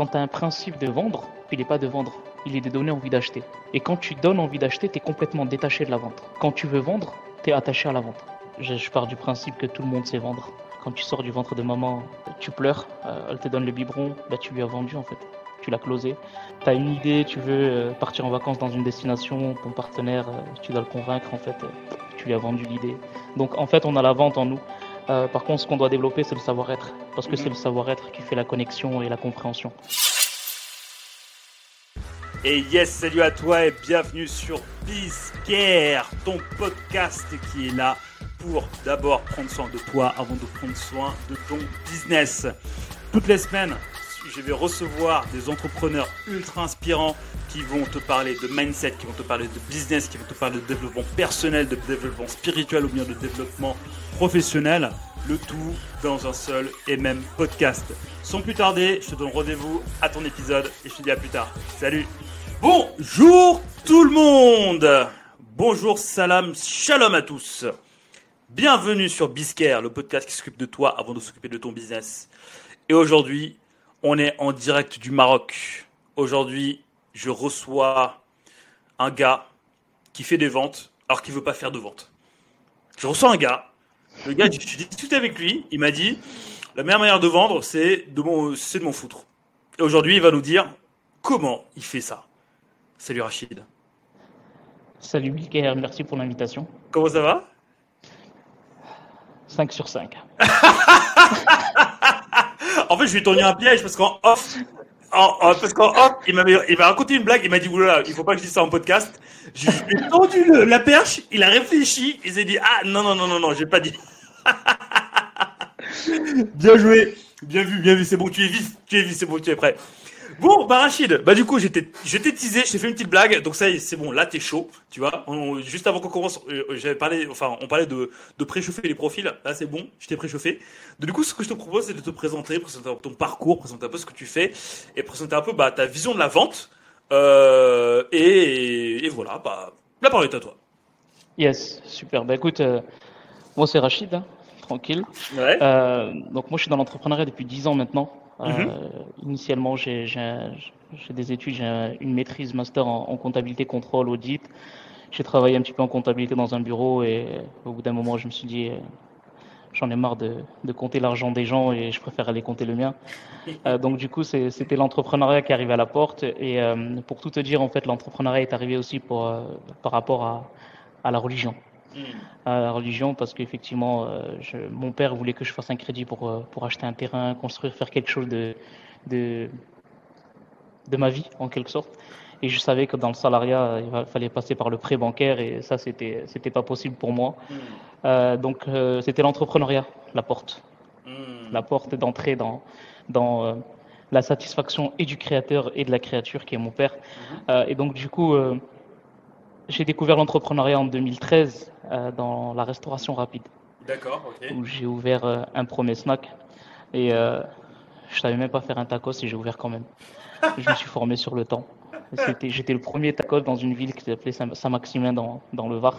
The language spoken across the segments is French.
quand tu as un principe de vendre, il n'est pas de vendre, il est de donner envie d'acheter. Et quand tu donnes envie d'acheter, tu es complètement détaché de la vente. Quand tu veux vendre, tu es attaché à la vente. Je, pars du principe que tout le monde sait vendre. Quand tu sors du ventre de maman, tu pleures, euh, elle te donne le biberon, bah, tu lui as vendu en fait. Tu l'as closé. Tu as une idée, tu veux euh, partir en vacances dans une destination, ton partenaire, euh, tu dois le convaincre en fait, tu lui as vendu l'idée. Donc en fait, on a la vente en nous. Euh, par contre, ce qu'on doit développer, c'est le savoir-être. Parce que Mhm. c'est le savoir-être qui fait la connexion et la compréhension. Et yes, salut à toi et bienvenue sur Bizcare, ton podcast qui est là pour d'abord prendre soin de toi avant de prendre soin de ton business. Toutes les semaines, je vais recevoir des entrepreneurs ultra inspirants qui vont te parler de mindset, qui vont te parler de business, qui vont te parler de développement personnel, de développement spirituel ou bien de développement professionnel. Le tout dans un seul et même podcast. Sans plus tarder, je te donne rendez-vous à ton épisode et je te dis à plus tard. Salut Bonjour tout le monde Bonjour, salam, shalom à tous Bienvenue sur Biscare, le podcast qui s'occupe de toi avant de s'occuper de ton business. Et aujourd'hui, on est en direct du Maroc. Aujourd'hui, je reçois un gars qui fait des ventes alors qu'il veut pas faire de ventes. Je reçois un gars, le gars, j'ai discuté avec lui, il m'a dit la meilleure manière de vendre, c'est de m'en c'est de m'en foutre. Et aujourd'hui, il va nous dire comment il fait ça. Salut Rachid. Salut Bilker, merci pour l'invitation. Comment ça va? 5 sur 5. En fait, je lui ai tourné un piège parce qu'en off, en- parce qu'en off, il m'avait, raconté une blague. Il m'a dit oulala, il faut pas que je dise ça en podcast. Je lui ai tendu la perche. Il a réfléchi. Il s'est dit ah non non non non non, j'ai pas dit. bien joué, bien vu, bien vu. C'est bon, tu es vif, tu es vif, c'est bon, tu es prêt. Bon, bah Rachid, bah du coup j'étais, je t'ai teasé, je t'ai fait une petite blague, donc ça y est, c'est bon, là t'es chaud, tu vois. On- juste avant qu'on commence, euh, j'avais parlé, enfin on parlait de, de préchauffer les profils, là c'est bon, je t'ai préchauffé. Donc, du coup, ce que je te propose, c'est de te présenter, présenter ton parcours, présenter un peu ce que tu fais, et présenter un peu bah, ta vision de la vente. Euh, et, et voilà, bah, la parole est à toi. Yes, super. Bah écoute, euh, moi c'est Rachid, hein, tranquille. Ouais. Euh, donc moi je suis dans l'entrepreneuriat depuis 10 ans maintenant. Euh, Mhm. Initialement j'ai des études, j'ai un- une maîtrise master en, comptabilité, contrôle, audit. J'ai travaillé un petit peu en comptabilité dans un bureau et au bout d'un moment je me suis dit euh, j'en ai marre de, compter l'argent des gens et je préfère aller compter le mien. Euh, donc du coup c'était l'entrepreneuriat qui arrivait à la porte et euh, pour tout te dire en fait l'entrepreneuriat est arrivé aussi euh, par rapport à la religion Mm. à la religion parce qu'effectivement, euh, mon père voulait que je fasse un crédit pour, euh, pour acheter un terrain, construire, faire quelque chose de, de, de ma vie, en quelque sorte. Et je savais que dans le salariat, il va- fallait passer par le prêt bancaire et ça, c'était, c'était pas possible pour moi. Mm. Euh, donc, euh, c'était l'entrepreneuriat, la porte, Mm. la porte d'entrée dans, dans euh, la satisfaction et du créateur et de la créature qui est mon père. Euh, et donc, du coup, euh, j'ai découvert l'entrepreneuriat en 2013 euh, dans la restauration rapide D'accord, ok. où j'ai ouvert euh, un premier snack et euh, je savais même pas faire un tacos et j'ai ouvert quand même. Je me suis formé sur le temps. J'étais le premier tacos dans une ville qui s'appelait Saint- Saint-Maximin dans, dans le Var,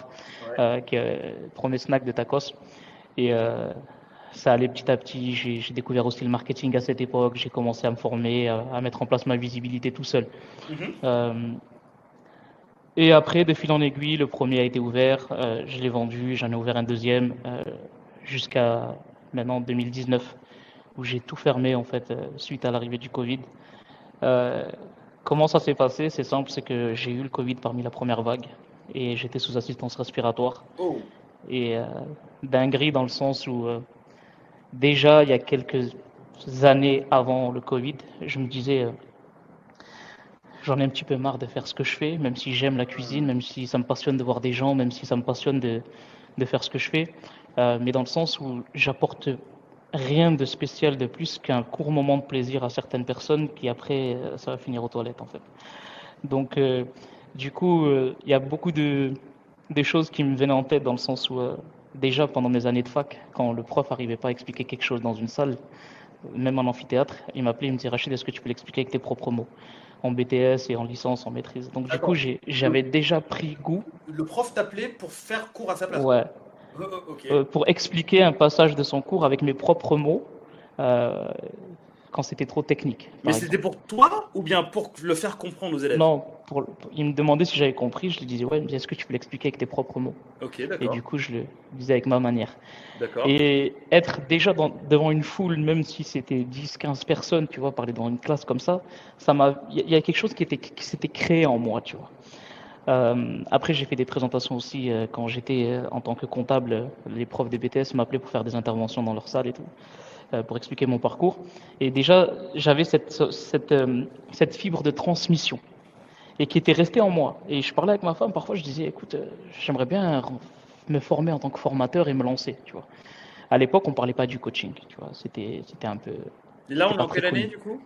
Ouais. euh, qui est le premier snack de tacos. Et ça allait petit à petit. J'ai, découvert aussi le marketing à cette époque. J'ai commencé à me former, à, à mettre en place ma visibilité tout seul. Mhm. Euh, et après, de fil en aiguille, le premier a été ouvert, euh, je l'ai vendu, j'en ai ouvert un deuxième euh, jusqu'à maintenant 2019, où j'ai tout fermé en fait euh, suite à l'arrivée du Covid. Comment ça s'est passé? C'est simple, c'est que j'ai eu le Covid parmi la première vague et j'étais sous assistance respiratoire. Oh. Et dinguerie dans le sens où déjà il y a quelques années avant le Covid, je me disais j'en ai un petit peu marre de faire ce que je fais, même si j'aime la cuisine, même si ça me passionne de voir des gens, même si ça me passionne de, faire ce que je fais, euh, mais dans le sens où j'apporte rien de spécial de plus qu'un court moment de plaisir à certaines personnes qui après euh, ça va finir aux toilettes en fait. Donc euh, du coup il y a beaucoup de choses qui me venaient en tête dans le sens où déjà pendant mes années de fac, quand le prof arrivait pas à expliquer quelque chose dans une salle, même en amphithéâtre, il m'appelait, il me disait Rachid, est-ce que tu peux l'expliquer avec tes propres mots? En BTS et en licence, en maîtrise. Donc du coup, j'avais déjà pris goût, Le prof t'appelait pour faire cours à sa place. ouais, ok. euh, pour expliquer un passage de son cours avec mes propres mots. Euh, quand c'était trop technique. Mais c'était pour toi ou bien pour le faire comprendre aux élèves? Non, pour, il me demandait si j'avais compris. Je lui disais, ouais, est-ce que tu peux l'expliquer avec tes propres mots? Ok, d'accord. Et du coup, je le disais avec ma manière. D'accord. Et être déjà devant une foule, même si c'était 10, 15 personnes, tu vois, parler devant une classe comme ça, ça m'a, il y a quelque chose qui, était, qui s'était créé en moi, tu vois. Euh, après, j'ai fait des présentations aussi euh, quand j'étais euh, en tant que comptable. Les profs des BTS m'appelaient pour faire des interventions dans leur salle et tout. Euh, pour expliquer mon parcours. Et déjà, j'avais cette, cette, euh, cette, fibre de transmission et qui était restée en moi. Et je parlais avec ma femme, parfois je disais, écoute, euh, j'aimerais bien me former en tant que formateur et me lancer, tu vois. À l'époque, on parlait pas du coaching, tu vois. C'était, c'était un peu. Et là, on est en quelle année, du coup?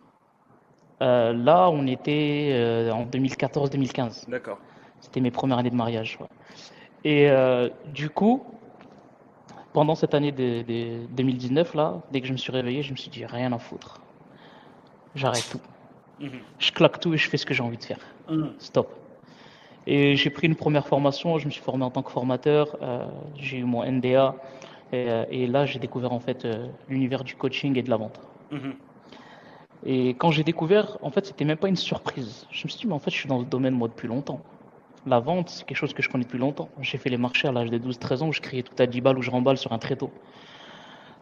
Euh, Là, on était euh, en 2014-2015. D'accord. C'était mes premières années de mariage. Ouais. Et euh, du coup, pendant cette année de, de 2019, là, dès que je me suis réveillé, je me suis dit, rien à foutre. J'arrête tout. Mhm. Je claque tout et je fais ce que j'ai envie de faire. Mhm. Stop. Et j'ai pris une première formation, je me suis formé en tant que formateur, euh, j'ai eu mon NDA, et, euh, et là j'ai découvert en fait euh, l'univers du coaching et de la vente. Mhm. Et quand j'ai découvert, en fait, c'était même pas une surprise. Je me suis dit, mais en fait, je suis dans le domaine moi depuis longtemps. La vente, c'est quelque chose que je connais depuis longtemps. J'ai fait les marchés à l'âge de 12-13 ans où je criais tout à 10 balles ou je remballe sur un tréteau.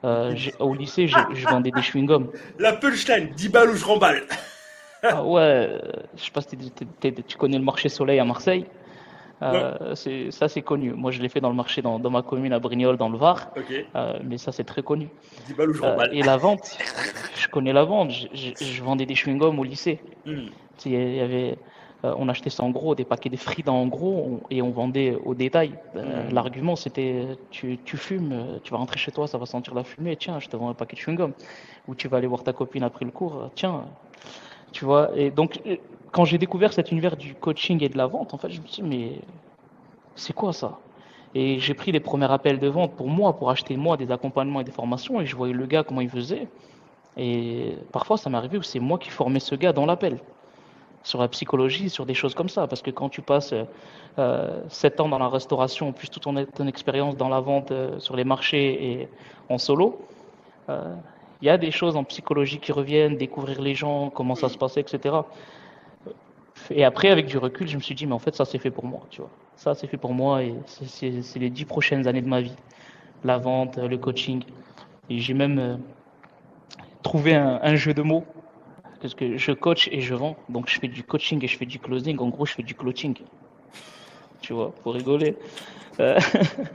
Euh, au lycée, je vendais des chewing-gums. La punchline, 10 balles ou je remballe. Ah ouais, euh, je sais pas si tu connais le marché Soleil à Marseille. Euh, ça, c'est connu. Moi, je l'ai fait dans le marché dans, dans ma commune à Brignoles, dans le Var. Euh, mais ça, c'est très connu. 10 balles ou je remballe. et la vente, je connais la vente. Je, je- je vendais des chewing-gums au lycée. Sais, Il y avait, on achetait ça en gros, des paquets de frites en gros, on- et on vendait au détail. Euh, Mhm. L'argument, c'était tu, tu fumes, euh, tu vas rentrer chez toi, ça va sentir la fumée, tiens, je te vends un paquet de chewing-gum. Ou tu vas aller voir ta copine après le cours, euh, tiens. Tu vois, et donc, euh, quand j'ai découvert cet univers du coaching et de la vente, en fait, je me suis dit, mais c'est quoi ça? Et j'ai pris les premiers appels de vente pour moi, pour acheter moi des accompagnements et des formations, et je voyais le gars comment il faisait. Et parfois, ça m'est arrivé où c'est moi qui formais ce gars dans l'appel sur la psychologie, sur des choses comme ça. Parce que quand tu passes euh, 7 ans dans la restauration, plus toute ton, expérience dans la vente euh, sur les marchés et en solo, euh, il y a des choses en psychologie qui reviennent, découvrir les gens, comment ça se passait, etc. Et après, avec du recul, je me suis dit, mais en fait, ça c'est fait pour moi, tu vois. Ça c'est fait pour moi et c'est- les dix prochaines années de ma vie. La vente, le coaching. Et j'ai même euh, trouvé un jeu de mots parce que je coach et je vends. Donc je fais du coaching et je fais du closing. En gros, je fais du clothing. Tu vois, pour rigoler. Euh,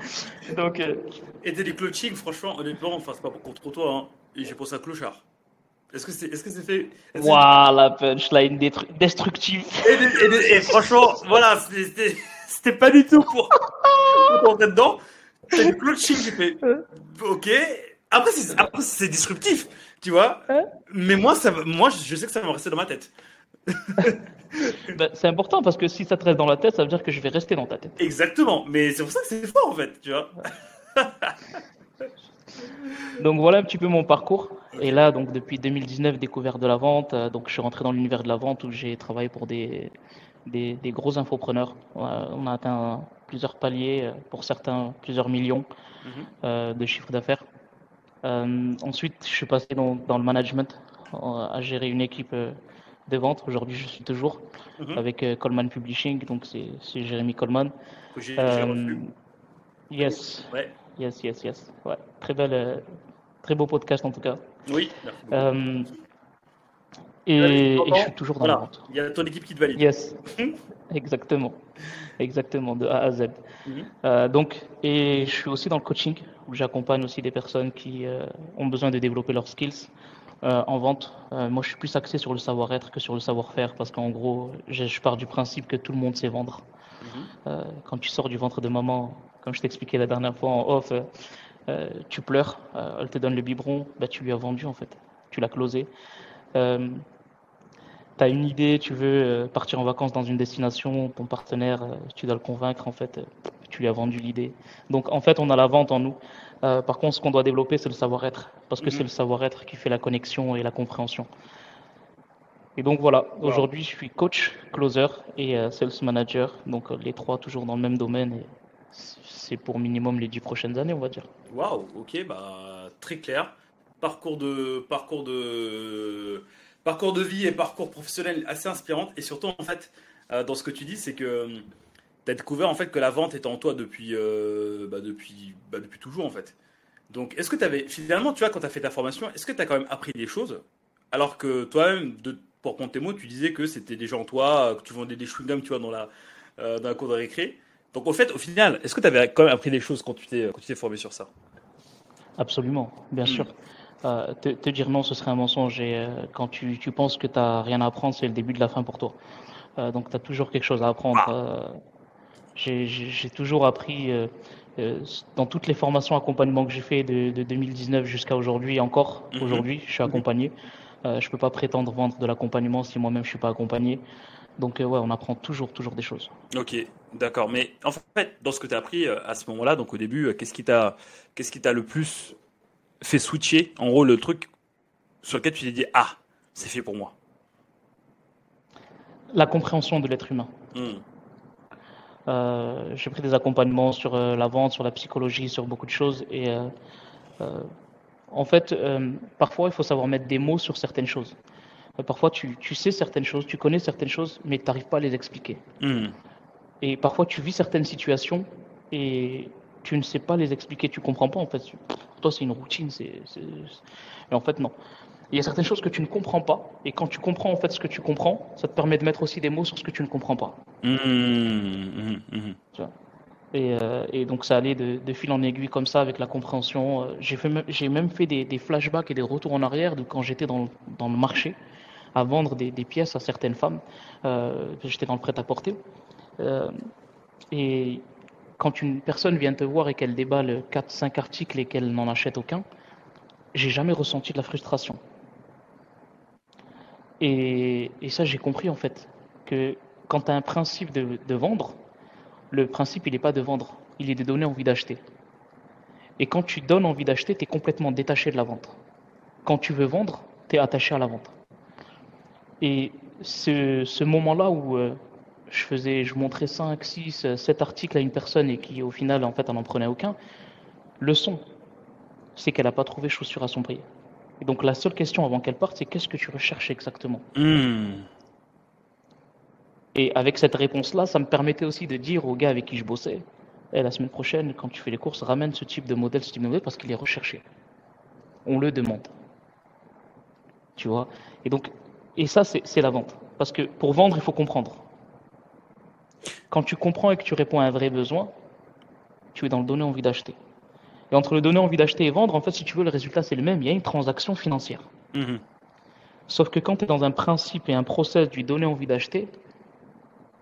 donc, euh, Et des coaching, franchement, honnêtement, enfin, c'est pas pour contre toi, hein. Et j'ai pensé à clochard. Est-ce que c'est est -ce c'est fait waouh, la punchline destructive. et, et- et- et franchement, voilà, c'était- pas du tout pour, pour rentrer dedans. C'est du coaching, j'ai fait. Ok. Après, c'est disruptif, tu vois. Mais moi, ça, va- moi, je sais que ça va me rester dans ma tête. Ben, c'est important parce que si ça te reste dans la tête, ça veut dire que je vais rester dans ta tête. Exactement. Mais c'est pour ça que c'est fort, en fait, tu vois. Donc voilà un petit peu mon parcours. Et là, donc depuis 2019, découverte de la vente. Euh, Donc je suis rentré dans l'univers de la vente où j'ai travaillé pour des, des, des gros infopreneurs. Euh, On a atteint plusieurs paliers, euh, pour certains plusieurs millions Mhm. euh, de chiffre d'affaires. Euh, ensuite, je suis passé dans, dans le management, euh, à gérer une équipe euh, de vente. Aujourd'hui, je suis toujours Mhm. avec euh, Coleman Publishing, donc c'est Jérémy Coleman. Reçu. yes, Ouais. yes, yes, yes. Ouais, très belle, très beau podcast en tout cas. Oui. Merci beaucoup. Et, je suis toujours dans la vente. Il y a ton équipe qui te valide. Yes, exactement, exactement, de A à Z. Mhm. Euh, donc, et je suis aussi dans le coaching, où j'accompagne aussi des personnes qui euh, ont besoin de développer leurs skills euh, en vente. Moi, je suis plus axé sur le savoir-être que sur le savoir-faire, parce qu'en gros, je, je pars du principe que tout le monde sait vendre. Mhm. Quand tu sors du ventre de maman, comme je t'expliquais la dernière fois en off, tu pleures, elle te donne le biberon, bah, tu lui as vendu en fait, tu l'as closé. Tu as une idée, tu veux euh, partir en vacances dans une destination, ton partenaire, euh, tu dois le convaincre en fait, euh, tu lui as vendu l'idée. Donc en fait, on a la vente en nous. Euh, par contre, ce qu'on doit développer, c'est le savoir-être, parce que Mhm. c'est le savoir-être qui fait la connexion et la compréhension. Et donc voilà, Wow. aujourd'hui je suis coach, closer et euh, sales manager, donc les trois toujours dans le même domaine et c'est pour minimum les dix prochaines années, on va dire. Waouh, ok, bah très clair. parcours de, parcours de, parcours de vie et parcours professionnel assez inspirant. Et surtout, en fait, euh, dans ce que tu dis, c'est que tu as découvert en fait que la vente était en toi depuis, bah, depuis, bah, depuis toujours en fait. Donc, est-ce que tu avais, finalement, tu vois, quand tu as fait ta formation, est-ce que tu as quand même appris des choses? Alors que toi-même, pour prendre tes mots, tu disais que c'était déjà en toi, que tu vendais des chewing-gums, tu vois, dans la, dans la cour de récré. Donc, au fait, au final, est-ce que tu avais quand même appris des choses quand tu t'es formé sur ça? Absolument, bien hmm. sûr. Euh, te, dire non, ce serait un mensonge. Et euh, quand tu, tu, penses que tu n'as rien à apprendre, c'est le début de la fin pour toi. Euh, donc, tu as toujours quelque chose à apprendre. Ah. j'ai toujours appris dans toutes les formations accompagnement que j'ai fait de, de 2019 jusqu'à aujourd'hui, encore mhm. aujourd'hui, je suis accompagné. je ne peux pas prétendre vendre de l'accompagnement si moi-même je ne suis pas accompagné. Donc, ouais, on apprend toujours, toujours des choses. Ok, d'accord. Mais en fait, dans ce que tu as appris à ce moment-là, donc au début, qu'est-ce qui t'a qu'est-ce qui t'a le plus fait switcher, en gros, le truc sur lequel tu t'es dit Ah, c'est fait pour moi La compréhension de l'être humain. Hmm. Euh, j'ai pris des accompagnements sur euh, la vente, sur la psychologie, sur beaucoup de choses. Et euh, en fait, parfois, il faut savoir mettre des mots sur certaines choses. parfois, tu, tu, sais certaines choses, tu connais certaines choses, mais tu n'arrives pas à les expliquer. Hmm. Et parfois, tu vis certaines situations et tu ne sais pas les expliquer, tu comprends pas en fait. Pour toi, c'est une routine, c'est, mais en fait non. Il y a certaines choses que tu ne comprends pas, et quand tu comprends en fait ce que tu comprends, ça te permet de mettre aussi des mots sur ce que tu ne comprends pas. Mmh, mmh, mmh, et, euh, et, donc ça allait de, de, fil en aiguille comme ça avec la compréhension. Euh, j'ai, fait, j'ai même fait des, des, flashbacks et des retours en arrière de quand j'étais dans, dans le marché à vendre des, des, pièces à certaines femmes. Euh, j'étais dans le prêt-à-porter. Euh, et quand une personne vient te voir et qu'elle déballe 4-5 articles et qu'elle n'en achète aucun, j'ai jamais ressenti de la frustration. Et, ça, j'ai compris en fait que quand tu as un principe de, vendre, le principe, il n'est pas de vendre, il est de donner envie d'acheter. Et quand tu donnes envie d'acheter, tu es complètement détaché de la vente. Quand tu veux vendre, tu es attaché à la vente. Et ce, moment-là où euh, je faisais, je montrais 5, 6, 7 articles à une personne et qui au final en fait elle n'en prenait aucun. Le son, c'est qu'elle n'a pas trouvé chaussure à son prix. Et donc la seule question avant qu'elle parte, c'est qu'est-ce que tu recherches exactement hmm. Et avec cette réponse-là, ça me permettait aussi de dire aux gars avec qui je bossais, eh, la semaine prochaine, quand tu fais les courses, ramène ce type de modèle, ce type de modèle, parce qu'il est recherché. On le demande. Tu vois? Et donc, et ça, c'est la vente. Parce que pour vendre, il faut comprendre. Quand tu comprends et que tu réponds à un vrai besoin, tu es dans le donner envie d'acheter. Et entre le donner envie d'acheter et vendre, en fait, si tu veux, le résultat, c'est le même. Il y a une transaction financière. Mhm. Sauf que quand tu es dans un principe et un process du donner envie d'acheter,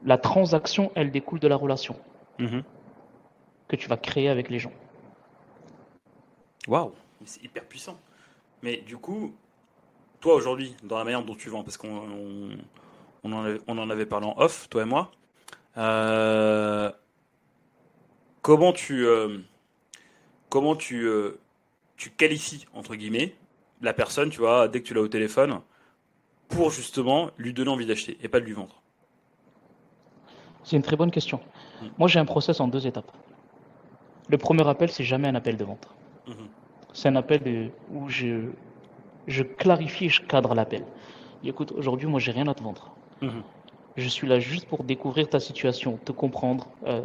la transaction, elle découle de la relation mhm. que tu vas créer avec les gens. Waouh, c'est hyper puissant. Mais du coup, toi aujourd'hui, dans la manière dont tu vends, parce qu'on on en avait parlé en off, toi et moi, euh, comment tu, euh, comment tu, euh, tu qualifies, entre guillemets, la personne, tu vois, dès que tu l'as au téléphone, pour justement lui donner envie d'acheter et pas de lui vendre? C'est une très bonne question. Mm. Moi, j'ai un process en deux étapes. Le premier appel, c'est jamais un appel de vente. Mm-hmm. C'est un appel où je, je clarifie et je cadre l'appel. Écoute, aujourd'hui, moi, j'ai rien à te vendre. Mm-hmm. Je suis là juste pour découvrir ta situation, te comprendre, euh,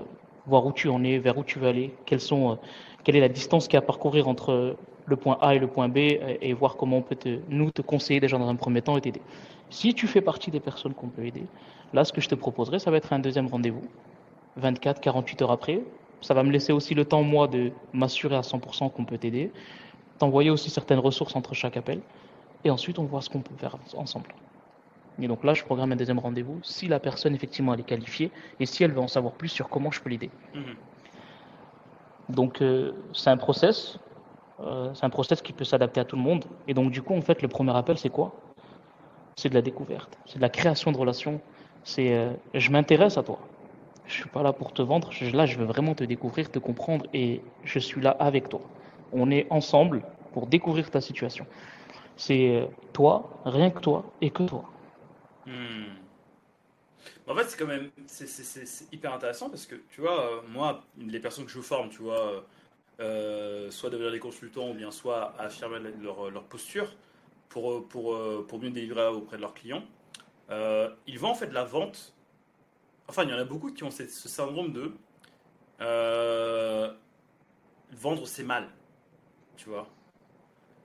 voir où tu en es, vers où tu veux aller, euh, quelle est la distance qu'il y a à parcourir entre le point A et le point B, et, voir comment on peut nous te conseiller déjà dans un premier temps et t'aider. Si tu fais partie des personnes qu'on peut aider, là, ce que je te proposerai, ça va être un deuxième rendez-vous, 24, 48 heures après. Ça va me laisser aussi le temps, moi, de m'assurer à 100% qu'on peut t'aider, t'envoyer aussi certaines ressources entre chaque appel, et ensuite on voit ce qu'on peut faire ensemble. Et donc là, je programme un deuxième rendez-vous si la personne, effectivement, elle est qualifiée et si elle veut en savoir plus sur comment je peux l'aider. Mhm. Donc, euh, c'est un process. Euh, c'est un process qui peut s'adapter à tout le monde. Et donc, du coup, en fait, le premier appel, c'est quoi? C'est de la découverte. C'est de la création de relations. C'est euh, je m'intéresse à toi. Je suis pas là pour te vendre. là, je veux vraiment te découvrir, te comprendre et je suis là avec toi. On est ensemble pour découvrir ta situation. C'est toi, rien que toi et que toi. Hmm. En fait, c'est quand même hyper intéressant parce que tu vois, euh, moi, les personnes que je forme, tu vois, soit devenir des consultants ou bien soit affirmer leur, leur posture pour, pour, pour mieux délivrer auprès de leurs clients. ils vont en fait la vente. Enfin, il y en a beaucoup qui ont ce syndrome de vendre c'est mal, tu vois.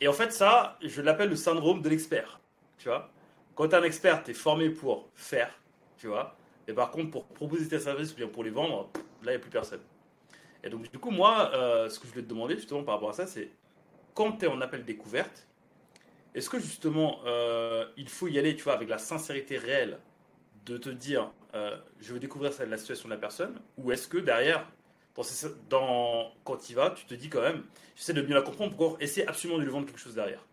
Et en fait, ça, je l'appelle le syndrome de l'expert, tu vois. Quand tu es un expert, tu es formé pour faire, tu vois. Et par contre, pour proposer tes services ou bien pour les vendre, là, il n'y a plus personne. Et donc, du coup, moi, euh, ce que je voulais te demander justement par rapport à ça, c'est quand tu es en appel découverte, est-ce que justement, euh, il faut y aller, tu vois, avec la sincérité réelle de te dire, euh, je veux découvrir la situation de la personne, ou est-ce que derrière, dans, quand tu y vas, tu te dis quand même, j'essaie de bien la comprendre pour essayer absolument de lui vendre quelque chose derrière?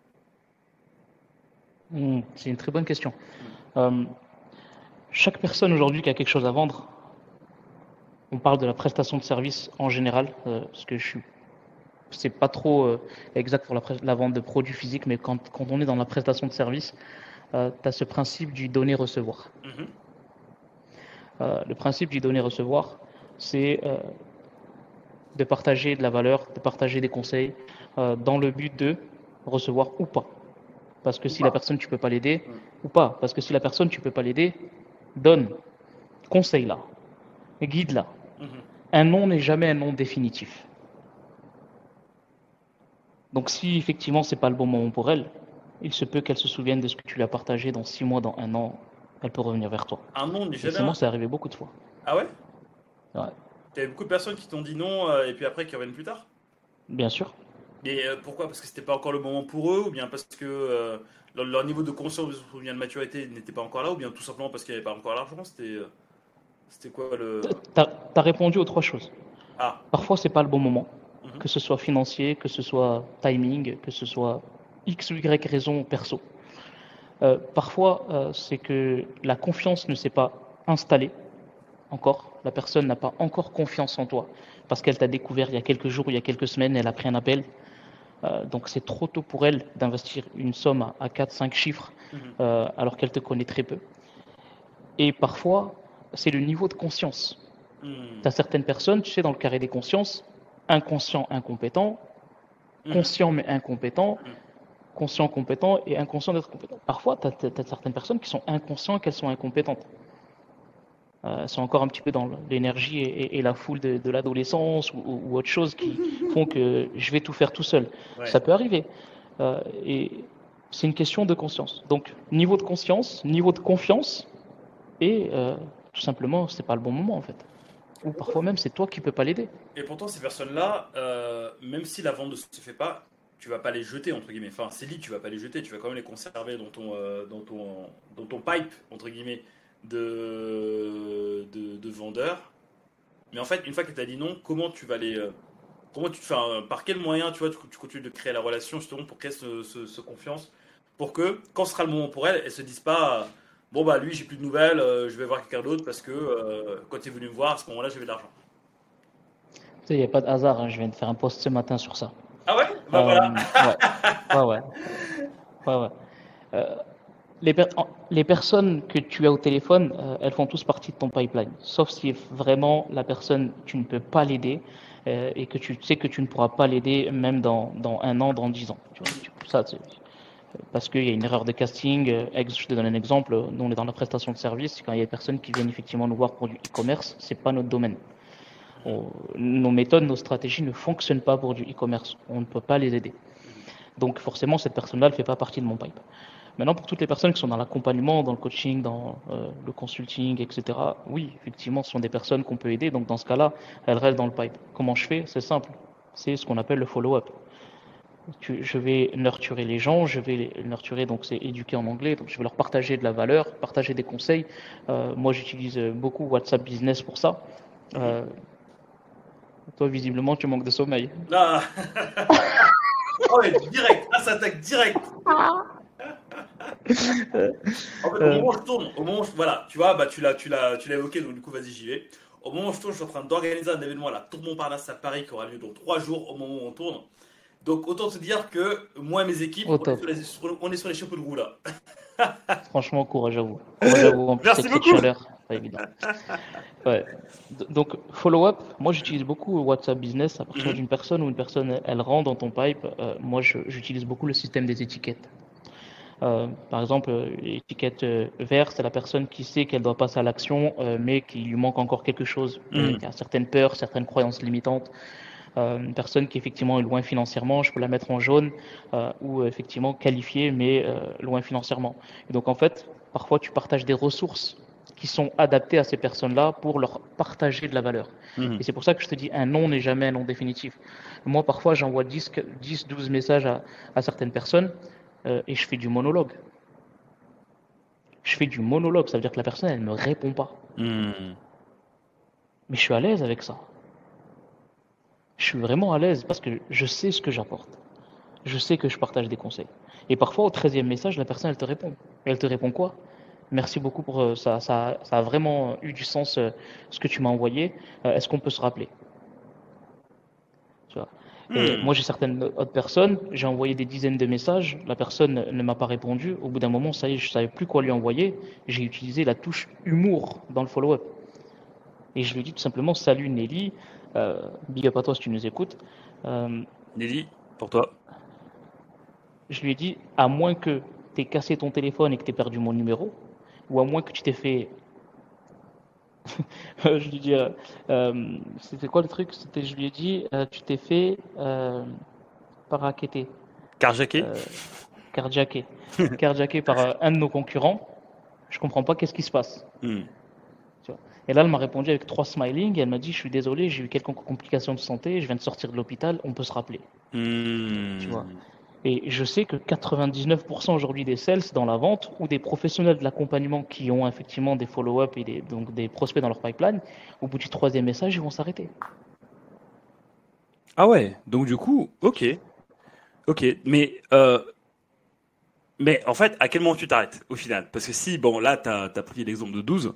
Hmm, C'est une très bonne question. Euh, chaque personne aujourd'hui qui a quelque chose à vendre, on parle de la prestation de service en général, euh, parce que je suis c'est pas trop euh, exact pour la, vente de produits physiques, mais quand, quand, on est dans la prestation de service, tu as ce principe du donner-recevoir. Mm-hmm. le principe du donner-recevoir, c'est de partager de la valeur, de partager des conseils euh, dans le but de recevoir ou pas. Parce que si la personne tu peux pas l'aider ou pas. Parce que si la personne tu peux pas l'aider, donne, conseille-la, guide-la. Mhm. Un nom n'est jamais un nom définitif. Donc si effectivement c'est pas le bon moment pour elle, il se peut qu'elle se souvienne de ce que tu lui as partagé dans six mois, dans un an, elle peut revenir vers toi. Un n'est jamais. c'est arrivé beaucoup de fois. Ah ouais? Ouais. T'avais beaucoup de personnes qui t'ont dit non euh, et puis après qui reviennent plus tard? Bien sûr. Mais euh, pourquoi? Parce que c'était pas encore le moment pour eux ou bien parce que euh, leur, niveau de conscience ou bien de maturité n'était pas encore là ou bien tout simplement parce qu'il n'y avait pas encore l'argent? C'était c'était quoi le. T'as as répondu aux trois choses. Ah. Parfois c'est pas le bon moment, mhm. que ce soit financier, que ce soit timing, que ce soit X ou Y raison perso. parfois c'est que la confiance ne s'est pas installée encore. La personne n'a pas encore confiance en toi parce qu'elle t'a découvert il y a quelques jours, il y a quelques semaines, elle a pris un appel. Euh, donc c'est trop tôt pour elle d'investir une somme à, 4-5 chiffres mhm. euh, alors qu'elle te connaît très peu. Et parfois, c'est le niveau de conscience. Mhm. Tu as certaines personnes, tu sais, dans le carré des consciences, inconscient, incompétent, mhm. conscient mais incompétent, conscient, compétent et inconscient d'être compétent. Parfois, tu as, certaines personnes qui sont inconscientes qu'elles sont incompétentes euh, sont encore un petit peu dans l'énergie et, la foule de, l'adolescence ou, autre chose qui font que je vais tout faire tout seul. Ça peut arriver. Euh, et c'est une question de conscience. Donc, niveau de conscience, niveau de confiance, et euh, tout simplement, c'est pas le bon moment en fait. Ou parfois même, c'est toi qui peux pas l'aider. Et pourtant, ces personnes-là, même si la vente ne se fait pas, tu vas pas les jeter entre guillemets. Enfin, c'est lit, tu vas pas les jeter, tu vas quand même les conserver dans ton, dans ton, dans ton pipe entre guillemets de, de, vendeurs. Mais en fait, une fois que tu as dit non, comment tu vas les. Euh, comment tu, enfin, par quel moyen tu, vois, tu, continues de créer la relation justement pour créer ce, ce, confiance Pour que quand sera le moment pour elle, elle se dise pas Bon, bah lui, j'ai plus de nouvelles, euh, je vais voir quelqu'un d'autre parce que euh, quand il est venu me voir, à ce moment-là, j'avais de l'argent. Il n'y a pas de hasard, hein, je viens de faire un post ce matin sur ça. Ah ouais? Bah voilà. ouais. ouais, ouais. ouais les, personnes que tu as au téléphone, euh, elles font tous partie de ton pipeline. Sauf si vraiment la personne, tu ne peux pas l'aider euh, et que tu sais que tu ne pourras pas l'aider même dans, un an, dans dix ans. ça, parce qu'il y a une erreur de casting. Euh, je te donne un exemple. Nous, on est dans la prestation de service. Quand il y a des personnes qui viennent effectivement nous voir pour du e-commerce, c'est pas notre domaine. nos méthodes, nos stratégies ne fonctionnent pas pour du e-commerce. On ne peut pas les aider. Donc forcément, cette personne-là ne fait pas partie de mon pipe. Maintenant, pour toutes les personnes qui sont dans l'accompagnement, dans le coaching, dans euh, le consulting, etc., oui, effectivement, ce sont des personnes qu'on peut aider. Donc, dans ce cas-là, elles restent dans le pipe. Comment je fais? C'est simple. C'est ce qu'on appelle le follow-up. Je vais nurturer les gens, je vais les nurturer, donc c'est éduquer en anglais, donc je vais leur partager de la valeur, partager des conseils. Euh, moi, j'utilise beaucoup WhatsApp Business pour ça. Euh, toi, visiblement, tu manques de sommeil. Ah. oh, direct, ah, ça attaque direct. En fait, au moment où je tourne, au moment où voilà, tu vois, bah, tu l'as, tu l'as, tu l'as évoqué, donc du coup, vas-y, j'y vais. Au moment où je tourne, je suis en train d'organiser un événement à la Tour Montparnasse à Paris qui aura lieu dans trois jours au moment où on tourne. Donc, autant te dire que moi et mes équipes, on est, sur les, on est, sur les, chapeaux de roue là. Franchement, courage à vous. Courage à vous Merci beaucoup. pas évident. Ouais. Donc, follow-up, moi j'utilise beaucoup WhatsApp Business à partir mhm. d'une personne ou une personne, elle rentre dans ton pipe. Euh, moi, j'utilise beaucoup le système des étiquettes. Euh, par exemple, l'étiquette euh, verte, c'est la personne qui sait qu'elle doit passer à l'action, mais qu'il lui manque encore quelque chose. Mhm. Il y a certaines peurs, certaines croyances limitantes. une personne qui effectivement est loin financièrement, je peux la mettre en jaune, ou effectivement qualifiée, mais loin financièrement. Et donc en fait, parfois tu partages des ressources qui sont adaptés à ces personnes-là pour leur partager de la valeur. Mhm. Et c'est pour ça que je te dis, un non n'est jamais un non définitif. Moi, parfois, j'envoie 10, 10, 12 messages à, certaines personnes euh, et je fais du monologue. Je fais du monologue, ça veut dire que la personne, elle ne me répond pas. Mhm. Mais je suis à l'aise avec ça. Je suis vraiment à l'aise parce que je sais ce que j'apporte. Je sais que je partage des conseils. Et parfois, au 13e message, la personne, elle te répond. Et elle te répond quoi? Merci beaucoup pour euh, ça. Ça, ça a vraiment eu du sens euh, ce que tu m'as envoyé. Est-ce qu'on peut se rappeler? Et hmm. moi, j'ai certaines autres personnes, j'ai envoyé des dizaines de messages, la personne ne m'a pas répondu. Au bout d'un moment, ça y est, je savais plus quoi lui envoyer. J'ai utilisé la touche humour dans le follow-up. Et je lui ai dit tout simplement Salut Nelly, big up à toi si tu nous écoutes. Nelly, pour toi Je lui ai dit À moins que tu aies cassé ton téléphone et que tu aies perdu mon numéro, ou à moins que tu t'es fait. je lui dis, euh, euh, c'était quoi le truc? C'était, je lui ai dit, euh, tu t'es fait euh, paraqueter. Carjacké Carjacké. Carjacké par un de nos concurrents. Je comprends pas qu'est-ce qui se passe. Hmm. Et là, elle m'a répondu avec trois smiling. Et elle m'a dit, je suis désolé, j'ai eu quelques complications de santé, je viens de sortir de l'hôpital, on peut se rappeler. Hmm. Tu vois et je sais que 99% aujourd'hui des sales dans la vente ou des professionnels de l'accompagnement qui ont effectivement des follow-up et des, donc des prospects dans leur pipeline, au bout du troisième message, ils vont s'arrêter. Ah ouais, donc du coup, ok. Ok, mais, euh, mais en fait, à quel moment tu t'arrêtes au final? Parce que si, bon, là, tu as, pris l'exemple de 12,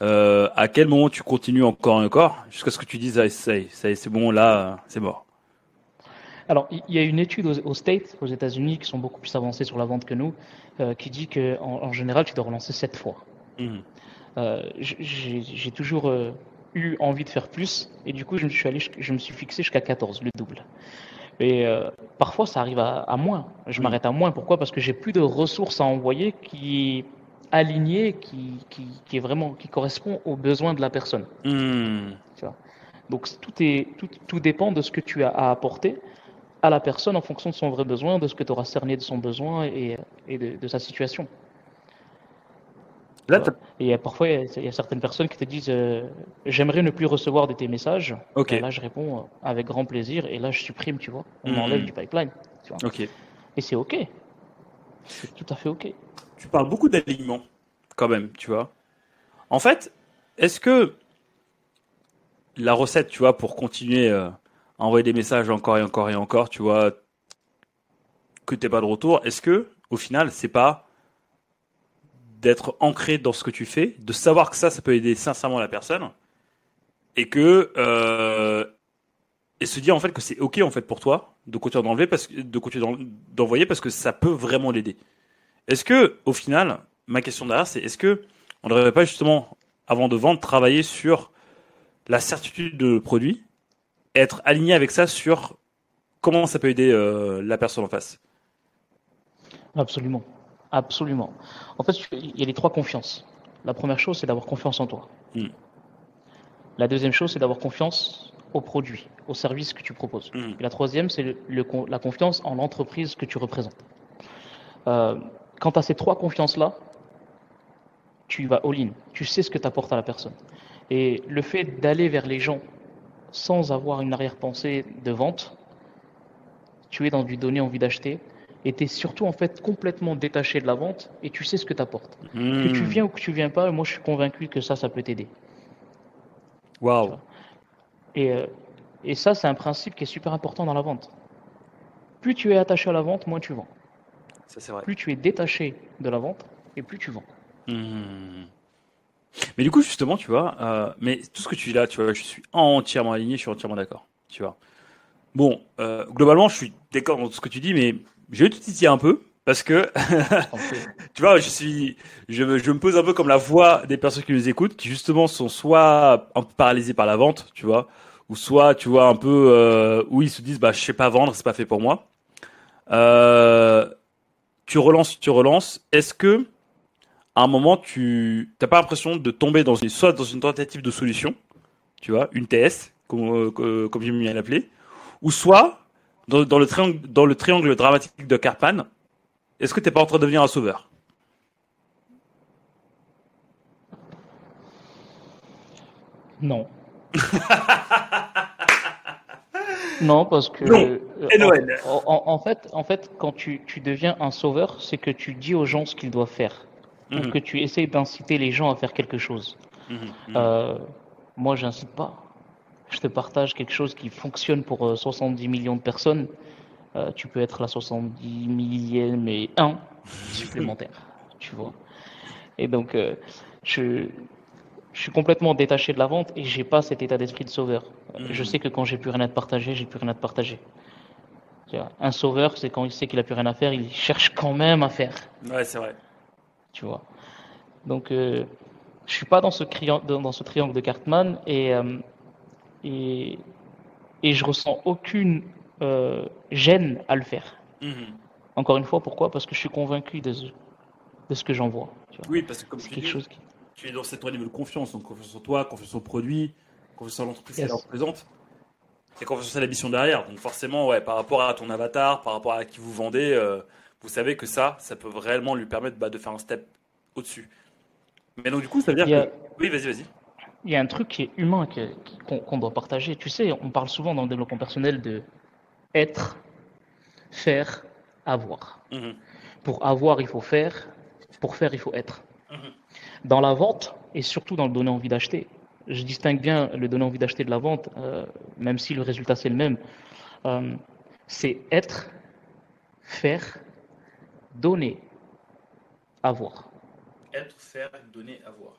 euh, à quel moment tu continues encore et encore? Jusqu'à ce que tu dises, ah, c'est bon, là, c'est mort alors, il y a une étude aux, States, aux États-Unis, qui sont beaucoup plus avancés sur la vente que nous, euh, qui dit qu'en en, général, tu dois relancer sept fois. Mmh. Euh, j'ai toujours euh, eu envie de faire plus, et du coup, je me suis, allé, je me suis fixé jusqu'à 14, le double. Et parfois, ça arrive à, moins. Je m'arrête à moins. Pourquoi? Parce que j'ai plus de ressources à envoyer qui alignées, qui, qui, qui, est vraiment, qui correspond aux besoins de la personne. Mmh. Tu vois? Donc, tout, est, tout, tout dépend de ce que tu as à apporter à la personne en fonction de son vrai besoin, de ce que tu auras cerné de son besoin et, de, sa situation. Là, et parfois, il y a certaines personnes qui te disent euh, J'aimerais ne plus recevoir de tes messages. Et là, je réponds euh, avec grand plaisir. Et là, je supprime, tu vois. On m'enlève hmm. du pipeline. Tu vois. Et c'est OK. C'est tout à fait OK. Tu parles beaucoup d'alignement, quand même, tu vois. En fait, est-ce que la recette, tu vois, pour continuer euh, envoyer des messages encore et encore et encore, tu vois, que t'es pas de retour. Est-ce que, au final, c'est pas d'être ancré dans ce que tu fais, de savoir que ça, ça peut aider sincèrement la personne, et que euh, et se dire en fait que c'est ok en fait pour toi de continuer parce que d'envoyer parce que ça peut vraiment l'aider. Est-ce que au final, ma question derrière, c'est est-ce que on ne devrait pas justement avant de vendre travailler sur la certitude de produit être aligné avec ça sur comment ça peut aider euh, la personne en face. Absolument. Absolument. En fait, il y a les trois confiances. La première chose, c'est d'avoir confiance en toi. Hmm. La deuxième chose, c'est d'avoir confiance au produit, au service que tu proposes. Hmm. Et la troisième, c'est la confiance en l'entreprise que tu représentes. Euh, quant à ces trois confiances-là, tu vas all-in. Tu sais ce que tu apportes à la personne. Et le fait d'aller vers les gens sans avoir une arrière-pensée de vente. Tu es dans du donner envie d'acheter et tu es surtout en fait complètement détaché de la vente et tu sais ce que tu apportes. Que tu hmm. viens ou que tu viens pas, moi je suis convaincu que ça, ça peut t'aider. Waouh. Et, euh, et ça, c'est un principe qui est super important dans la vente. Plus tu es attaché à la vente, moins tu vends. Ça, c'est vrai. Plus tu es détaché de la vente et plus tu vends. Hmm. Mais du coup, justement, tu vois, euh, mais tout ce que tu dis là, tu vois, je suis entièrement aligné, je suis entièrement d'accord. Tu vois. Bon, euh, globalement, je suis d'accord dans tout ce que tu dis, mais je vais te titiller un peu Parce que, tu vois, je suis, je, je, me pose un peu comme la voix des personnes qui nous écoutent, qui justement sont soit un peu paralysées par la vente, tu vois, ou soit, tu vois, un peu, euh, où ils se disent, bah, je sais pas vendre, c'est pas fait pour moi. Euh, tu relances, tu relances. Est-ce que, à un moment, tu n'as pas l'impression de tomber dans une, soit dans une tentative de solution, tu vois, une TS, comme, euh, comme j'aime bien l'appeler, ou soit dans, dans, le triangle, dans le triangle dramatique de Carpan, est-ce que tu n'es pas en train de devenir un sauveur? Non. non, parce que. Non. En, en, fait, en fait, quand tu, tu deviens un sauveur, c'est que tu dis aux gens ce qu'ils doivent faire. Donc, mhm. que tu essayes d'inciter les gens à faire quelque chose. Mmh, mmh. Euh, moi, j'incite pas. Je te partage quelque chose qui fonctionne pour 70 euh, millions de personnes. Euh, tu peux être la 70 millième et 1 supplémentaire, tu vois. Et donc, euh, je, je suis complètement détaché de la vente et j'ai pas cet état d'esprit de sauveur. Je mhm. sais que quand j'ai plus rien à te partager, j'ai plus rien à te partager. Un sauveur, c'est quand il sait qu'il a plus rien à faire, il cherche quand même à faire. Ouais, c'est vrai. Tu vois. Donc, euh, je suis pas dans ce, dans ce triangle de Cartman et, et, et je ressens aucune euh, gêne à le faire. Mhm. Encore une fois, pourquoi? Parce que je suis convaincu de, de ce que j'en vois. Oui, parce que comme tu quelque chose qui... tu es dans cette niveau de confiance, donc confiance en toi, confiance au produit, confiance en l'entreprise yes. qu'elle représente, et confiance en la mission derrière. Donc forcément, ouais, par rapport à ton avatar, par rapport à qui vous vendez, euh, vous savez que ça, ça peut réellement lui permettre bah, de faire un step au-dessus. Mais donc du coup, ça veut dire que... Oui, vas-y, vas-y. Il y a un truc qui est humain qu'on doit partager. Tu sais, on parle souvent dans le développement personnel de être, faire, avoir. Mhm. Pour avoir, il faut faire. Pour faire, il faut être. Mhm. Dans la vente, et surtout dans le donner envie d'acheter, je distingue bien le donner envie d'acheter de la vente, euh, même si le résultat c'est le même. Euh, c'est être, faire, donner, avoir. Être, faire, donner, avoir.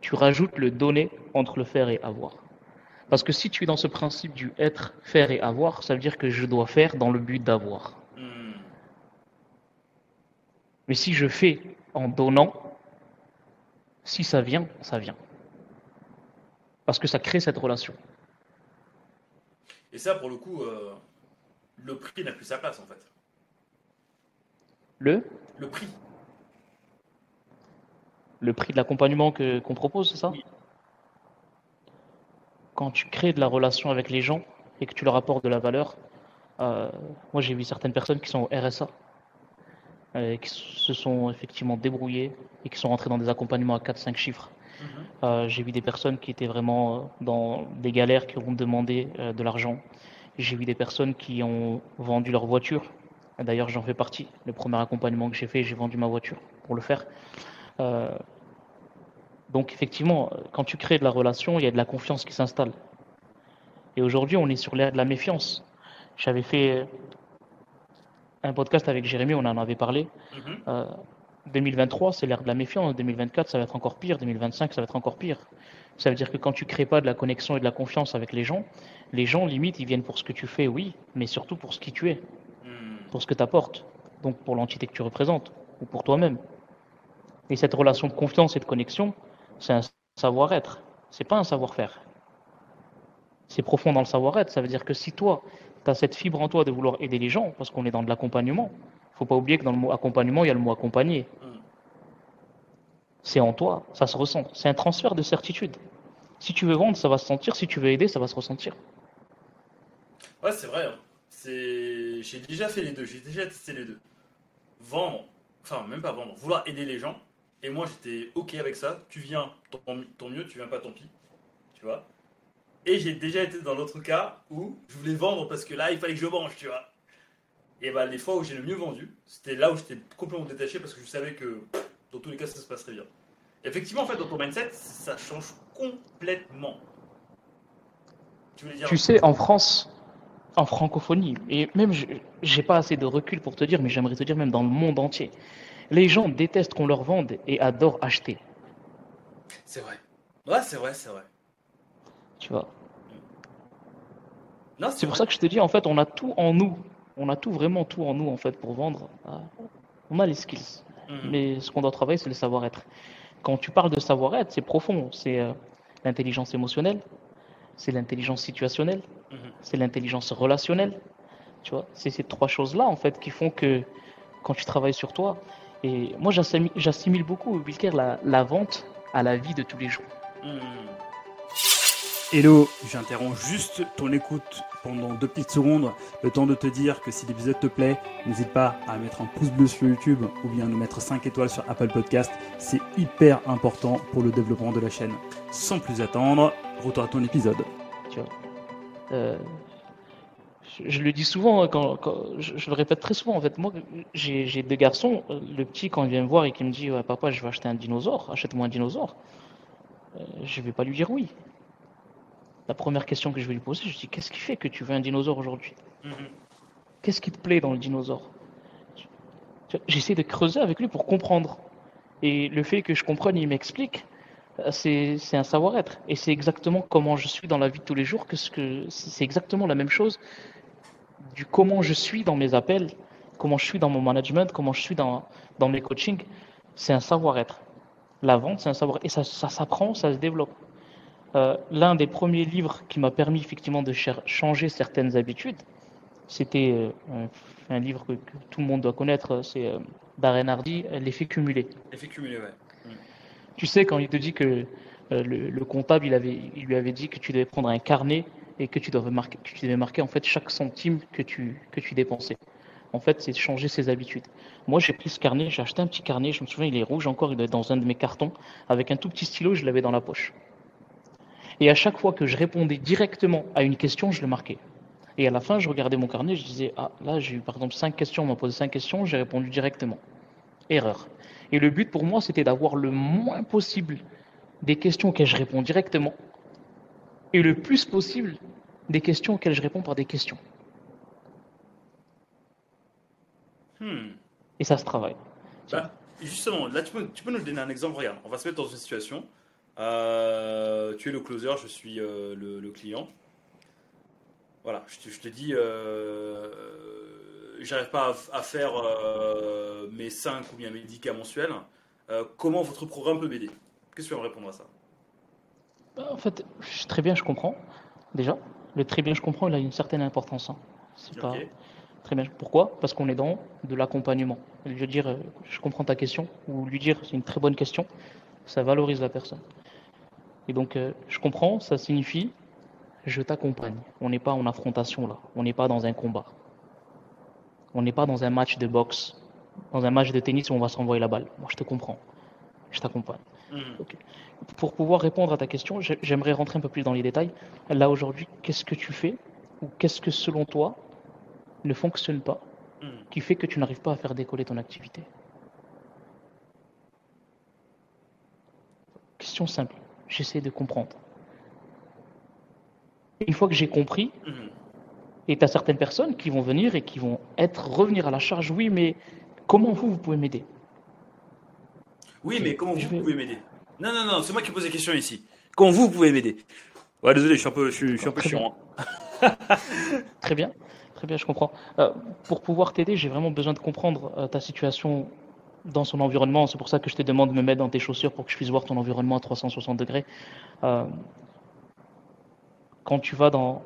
Tu rajoutes le donner entre le faire et avoir. Parce que si tu es dans ce principe du être, faire et avoir, ça veut dire que je dois faire dans le but d'avoir. Hmm. Mais si je fais en donnant, si ça vient, ça vient. Parce que ça crée cette relation. Et ça, pour le coup, euh, le prix n'a plus sa place en fait. Le Le prix. Le prix de l'accompagnement qu'on propose, c'est ça? Quand tu crées de la relation avec les gens et que tu leur apportes de la valeur, euh, moi j'ai vu certaines personnes qui sont au RSA, euh, qui se sont effectivement débrouillées et qui sont rentrées dans des accompagnements à 4-5 chiffres. Mhm. Euh, j'ai vu des personnes qui étaient vraiment dans des galères, qui ont demandé de l'argent. J'ai vu des personnes qui ont vendu leur voiture. D'ailleurs, j'en fais partie. Le premier accompagnement que j'ai fait, j'ai vendu ma voiture pour le faire. Donc effectivement, quand tu crées de la relation, il y a de la confiance qui s'installe. Et aujourd'hui, on est sur l'ère de la méfiance. J'avais fait un podcast avec Jérémy, on en avait parlé. 2023, mhm. euh, c'est l'ère de la méfiance. 2024, ça va être encore pire. 2025, ça va être encore pire. Ça veut dire que quand tu crées pas de la connexion et de la confiance avec les gens, les gens, limite, ils viennent pour ce que tu fais, oui, mais surtout pour ce qui tu es. Pour ce que tu apportes, donc pour l'entité que tu représentes, ou pour toi-même. Et cette relation de confiance et de connexion, c'est un savoir-être, c'est pas un savoir-faire. C'est profond dans le savoir-être. Ça veut dire que si toi, tu as cette fibre en toi de vouloir aider les gens, parce qu'on est dans de l'accompagnement, faut pas oublier que dans le mot accompagnement, il y a le mot accompagner. C'est en toi, ça se ressent. C'est un transfert de certitude. Si tu veux vendre, ça va se sentir. Si tu veux aider, ça va se ressentir. Ouais, c'est vrai. Hein. C'est... J'ai déjà fait les deux. J'ai déjà testé les deux. Vendre, enfin, même pas vendre, vouloir aider les gens, et moi, j'étais OK avec ça. Tu viens, tant, mieux, tu viens pas, tant pis. Tu vois Et j'ai déjà été dans l'autre cas où je voulais vendre parce que là, il fallait que je mange, tu vois. Et bah, les fois où j'ai le mieux vendu, c'était là où j'étais complètement détaché parce que je savais que dans tous les cas, ça se passerait bien. effectivement, en fait, dans ton mindset, ça change complètement. Tu, dire tu sais, en France, en francophonie, et même, j'ai pas assez de recul pour te dire, mais j'aimerais te dire même dans le monde entier. Les gens détestent qu'on leur vende et adorent acheter. C'est vrai. Ouais, c'est vrai, c'est vrai. Tu vois. C'est pour ça que je te dis, en fait, on a tout en nous. On a tout, vraiment tout en nous, en fait, pour vendre. Ah. On a les skills. Mhm. Mais ce qu'on doit travailler, c'est le savoir-être. Quand tu parles de savoir-être, c'est profond. C'est euh, l'intelligence émotionnelle, c'est l'intelligence situationnelle, mhm. c'est l'intelligence relationnelle. Tu vois, c'est ces trois choses-là, en fait, qui font que quand tu travailles sur toi, et moi j'assimile beaucoup, Wilker, la, la, vente à la vie de tous les jours. Mhm. Hello, j'interromps juste ton écoute pendant deux petites secondes, le temps de te dire que si l'épisode te plaît, n'hésite pas à mettre un pouce bleu sur YouTube ou bien nous mettre 5 étoiles sur Apple Podcast. C'est hyper important pour le développement de la chaîne. Sans plus attendre, retour à ton épisode. Euh, je, le dis souvent, hein, quand, je, le répète très souvent en fait. Moi, j'ai deux garçons. Le petit, quand il vient me voir et qu'il me dit Papa, je vais acheter un dinosaure, achète-moi un dinosaure, euh, je vais pas lui dire oui la première question que je vais lui poser, je dis Qu'est-ce qui fait que tu veux un dinosaure aujourd'hui mhm. Qu'est-ce qui te plaît dans le dinosaure J'essaie de creuser avec lui pour comprendre. Et le fait que je comprenne, il m'explique, euh, c'est un savoir-être. Et c'est exactement comment je suis dans la vie de tous les jours, que c'est exactement la même chose du comment je suis dans mes appels, comment je suis dans mon management, comment je suis dans, dans mes coachings. C'est un savoir-être. La vente, c'est un savoir-être. Et ça s'apprend, ça se développe. Euh, l'un des premiers livres qui m'a permis effectivement de changer certaines habitudes, c'était euh, un livre que, tout le monde doit connaître, c'est euh, Darren Hardy, L'effet cumulé. L'effet cumulé, ouais. Mm. Tu sais, quand il te dit que le, comptable, il, avait, il lui avait dit que tu devais prendre un carnet et que tu devais marquer, que tu devais marquer en fait chaque centime que tu, que tu dépensais. En fait, c'est changer ses habitudes. Moi, j'ai pris ce carnet, j'ai acheté un petit carnet, je me souviens, il est rouge encore, il est dans un de mes cartons, avec un tout petit stylo, je l'avais dans la poche. Et à chaque fois que je répondais directement à une question, je le marquais. Et à la fin, je regardais mon carnet, je disais, ah là, j'ai eu par exemple cinq questions, on m'a posé cinq questions, j'ai répondu directement. Erreur. Et le but pour moi, c'était d'avoir le moins possible des questions auxquelles je réponds directement et le plus possible des questions auxquelles je réponds par des questions. Hmm. Et ça se travaille. Bah, justement, là, tu peux, tu peux, nous donner un exemple. Regarde, on va se mettre dans une situation. Euh, tu es le closer, je suis euh, le, client. Voilà, je te, dis, euh, j'arrive pas à, faire mes 5 ou bien mes 10 cas mensuels. comment votre programme peut m'aider? Qu'est-ce que tu vas me répondre à ça? Bah, En fait, très bien, je comprends. Déjà, le très bien, je comprends, il a une certaine importance. Hein. C'est pas très bien. Pourquoi? Parce qu'on est dans de l'accompagnement. Je veux dire, je comprends ta question, ou lui dire, c'est une très bonne question. Ça valorise la personne. Et donc, euh, je comprends, ça signifie je t'accompagne. On n'est pas en affrontation là. On n'est pas dans un combat. On n'est pas dans un match de boxe, dans un match de tennis où on va s'envoyer la balle. Moi, je te comprends. Je t'accompagne. Hmm. Pour pouvoir répondre à ta question, j'aimerais rentrer un peu plus dans les détails. Là, aujourd'hui, qu'est-ce que tu fais ou qu'est-ce que, selon toi, ne fonctionne pas hmm. qui fait que tu n'arrives pas à faire décoller ton activité? Question simple j'essaie de comprendre. Une fois que j'ai compris, mhm. et tu as certaines personnes qui vont venir et qui vont être revenir à la charge, oui, mais comment vous, vous pouvez m'aider? Oui, mais comment vous, pouvez m'aider? Non, non, non, c'est moi qui pose la question ici. Comment vous, pouvez m'aider? Ouais, désolé, je suis un peu, je suis, un peu chiant. Hein. Très bien, très bien, je comprends. Euh, pour pouvoir t'aider, j'ai vraiment besoin de comprendre euh, ta situation dans son environnement. C'est pour ça que je te demande de me mettre dans tes chaussures pour que je puisse voir ton environnement à 360 degrés. Euh, quand tu vas dans,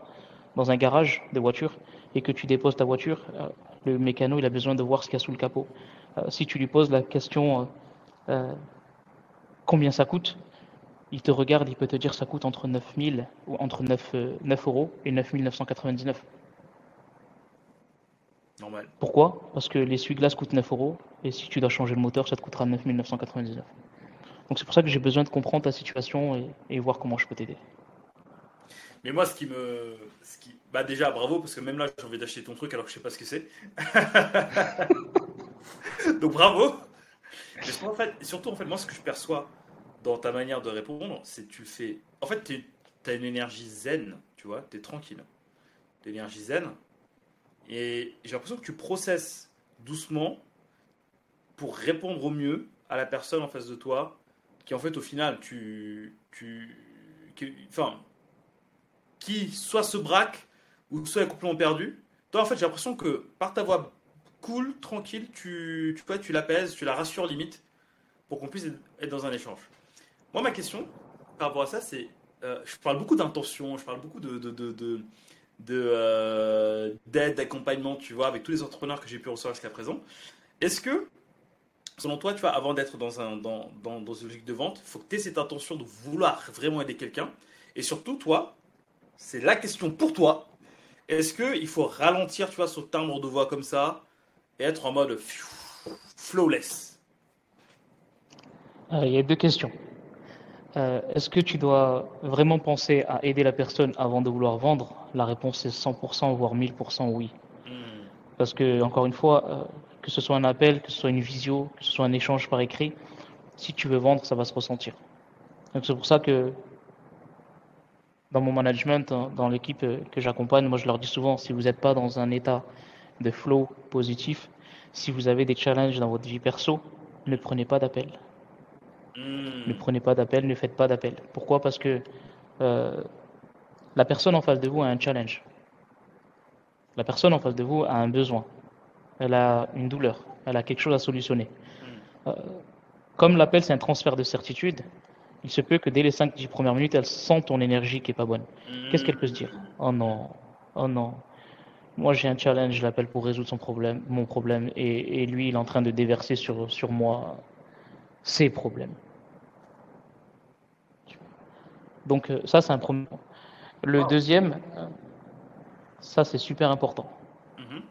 dans un garage de voiture et que tu déposes ta voiture, euh, le mécano il a besoin de voir ce qu'il y a sous le capot. Euh, si tu lui poses la question combien ça coûte, il te regarde, il peut te dire ça coûte entre 9 ou entre 9, 9 euros et 9 999. Pourquoi? Parce que l'essuie-glace coûte 9 euros et si tu dois changer le moteur, ça te coûtera 9 999. Donc c'est pour ça que j'ai besoin de comprendre ta situation et, voir comment je peux t'aider. Mais moi, ce qui me. Ce qui... Bah, déjà, bravo, parce que même là, j'ai envie d'acheter ton truc alors que je sais pas ce que c'est. Donc, bravo. Mais en fait, surtout, en fait, moi, ce que je perçois dans ta manière de répondre, c'est que tu fais. En fait, tu as une énergie zen, tu vois, tu es tranquille. L'énergie zen, et j'ai l'impression que tu processes doucement pour répondre au mieux à la personne en face de toi, qui en fait au final, tu, tu, qui, enfin, qui soit se braque ou soit est complètement perdu. Toi, en fait, j'ai l'impression que par ta voix cool, tranquille, tu, tu, tu l'apaises, tu la rassures limite, pour qu'on puisse être dans un échange. Moi, ma question par rapport à ça, c'est, euh, je parle beaucoup d'intention, je parle beaucoup de, euh, d'aide, d'accompagnement, tu vois, avec tous les entrepreneurs que j'ai pu recevoir jusqu'à présent. Est-ce que, selon toi, tu vois, avant d'être dans un dans, dans, dans une logique de vente, il faut que tu aies cette intention de vouloir vraiment aider quelqu'un? Et surtout, toi, c'est la question pour toi. Est-ce qu'il faut ralentir, tu vois, ce timbre de voix comme ça et être en mode flawless? Euh, Il y a deux questions. Euh, est-ce que tu dois vraiment penser à aider la personne avant de vouloir vendre? La réponse est 100%, voire 1000% oui. Hmm. Parce que, encore une fois, euh, que ce soit un appel, que ce soit une visio, que ce soit un échange par écrit, si tu veux vendre, ça va se ressentir. Donc c'est pour ça que dans mon management, dans l'équipe euh, que j'accompagne, moi je leur dis souvent, si vous n'êtes pas dans un état de flow positif, si vous avez des challenges dans votre vie perso, ne prenez pas d'appel. Hmm. Ne prenez pas d'appel, ne faites pas d'appel. Pourquoi? Parce que euh, la personne en face de vous a un challenge. La personne en face de vous a un besoin. Elle a une douleur. Elle a quelque chose à solutionner. Hmm. Euh, comme l'appel, c'est un transfert de certitude, il se peut que dès les 5-10 premières minutes, elle sent ton énergie qui est pas bonne. Qu'est-ce qu'elle peut se dire? Oh non, oh non. Moi, j'ai un challenge, je l'appelle pour résoudre son problème, mon problème, et, lui, il est en train de déverser sur, sur moi ses problèmes. Donc, euh, ça, c'est un premier point. Le deuxième, ça, c'est super important. Mm-hmm.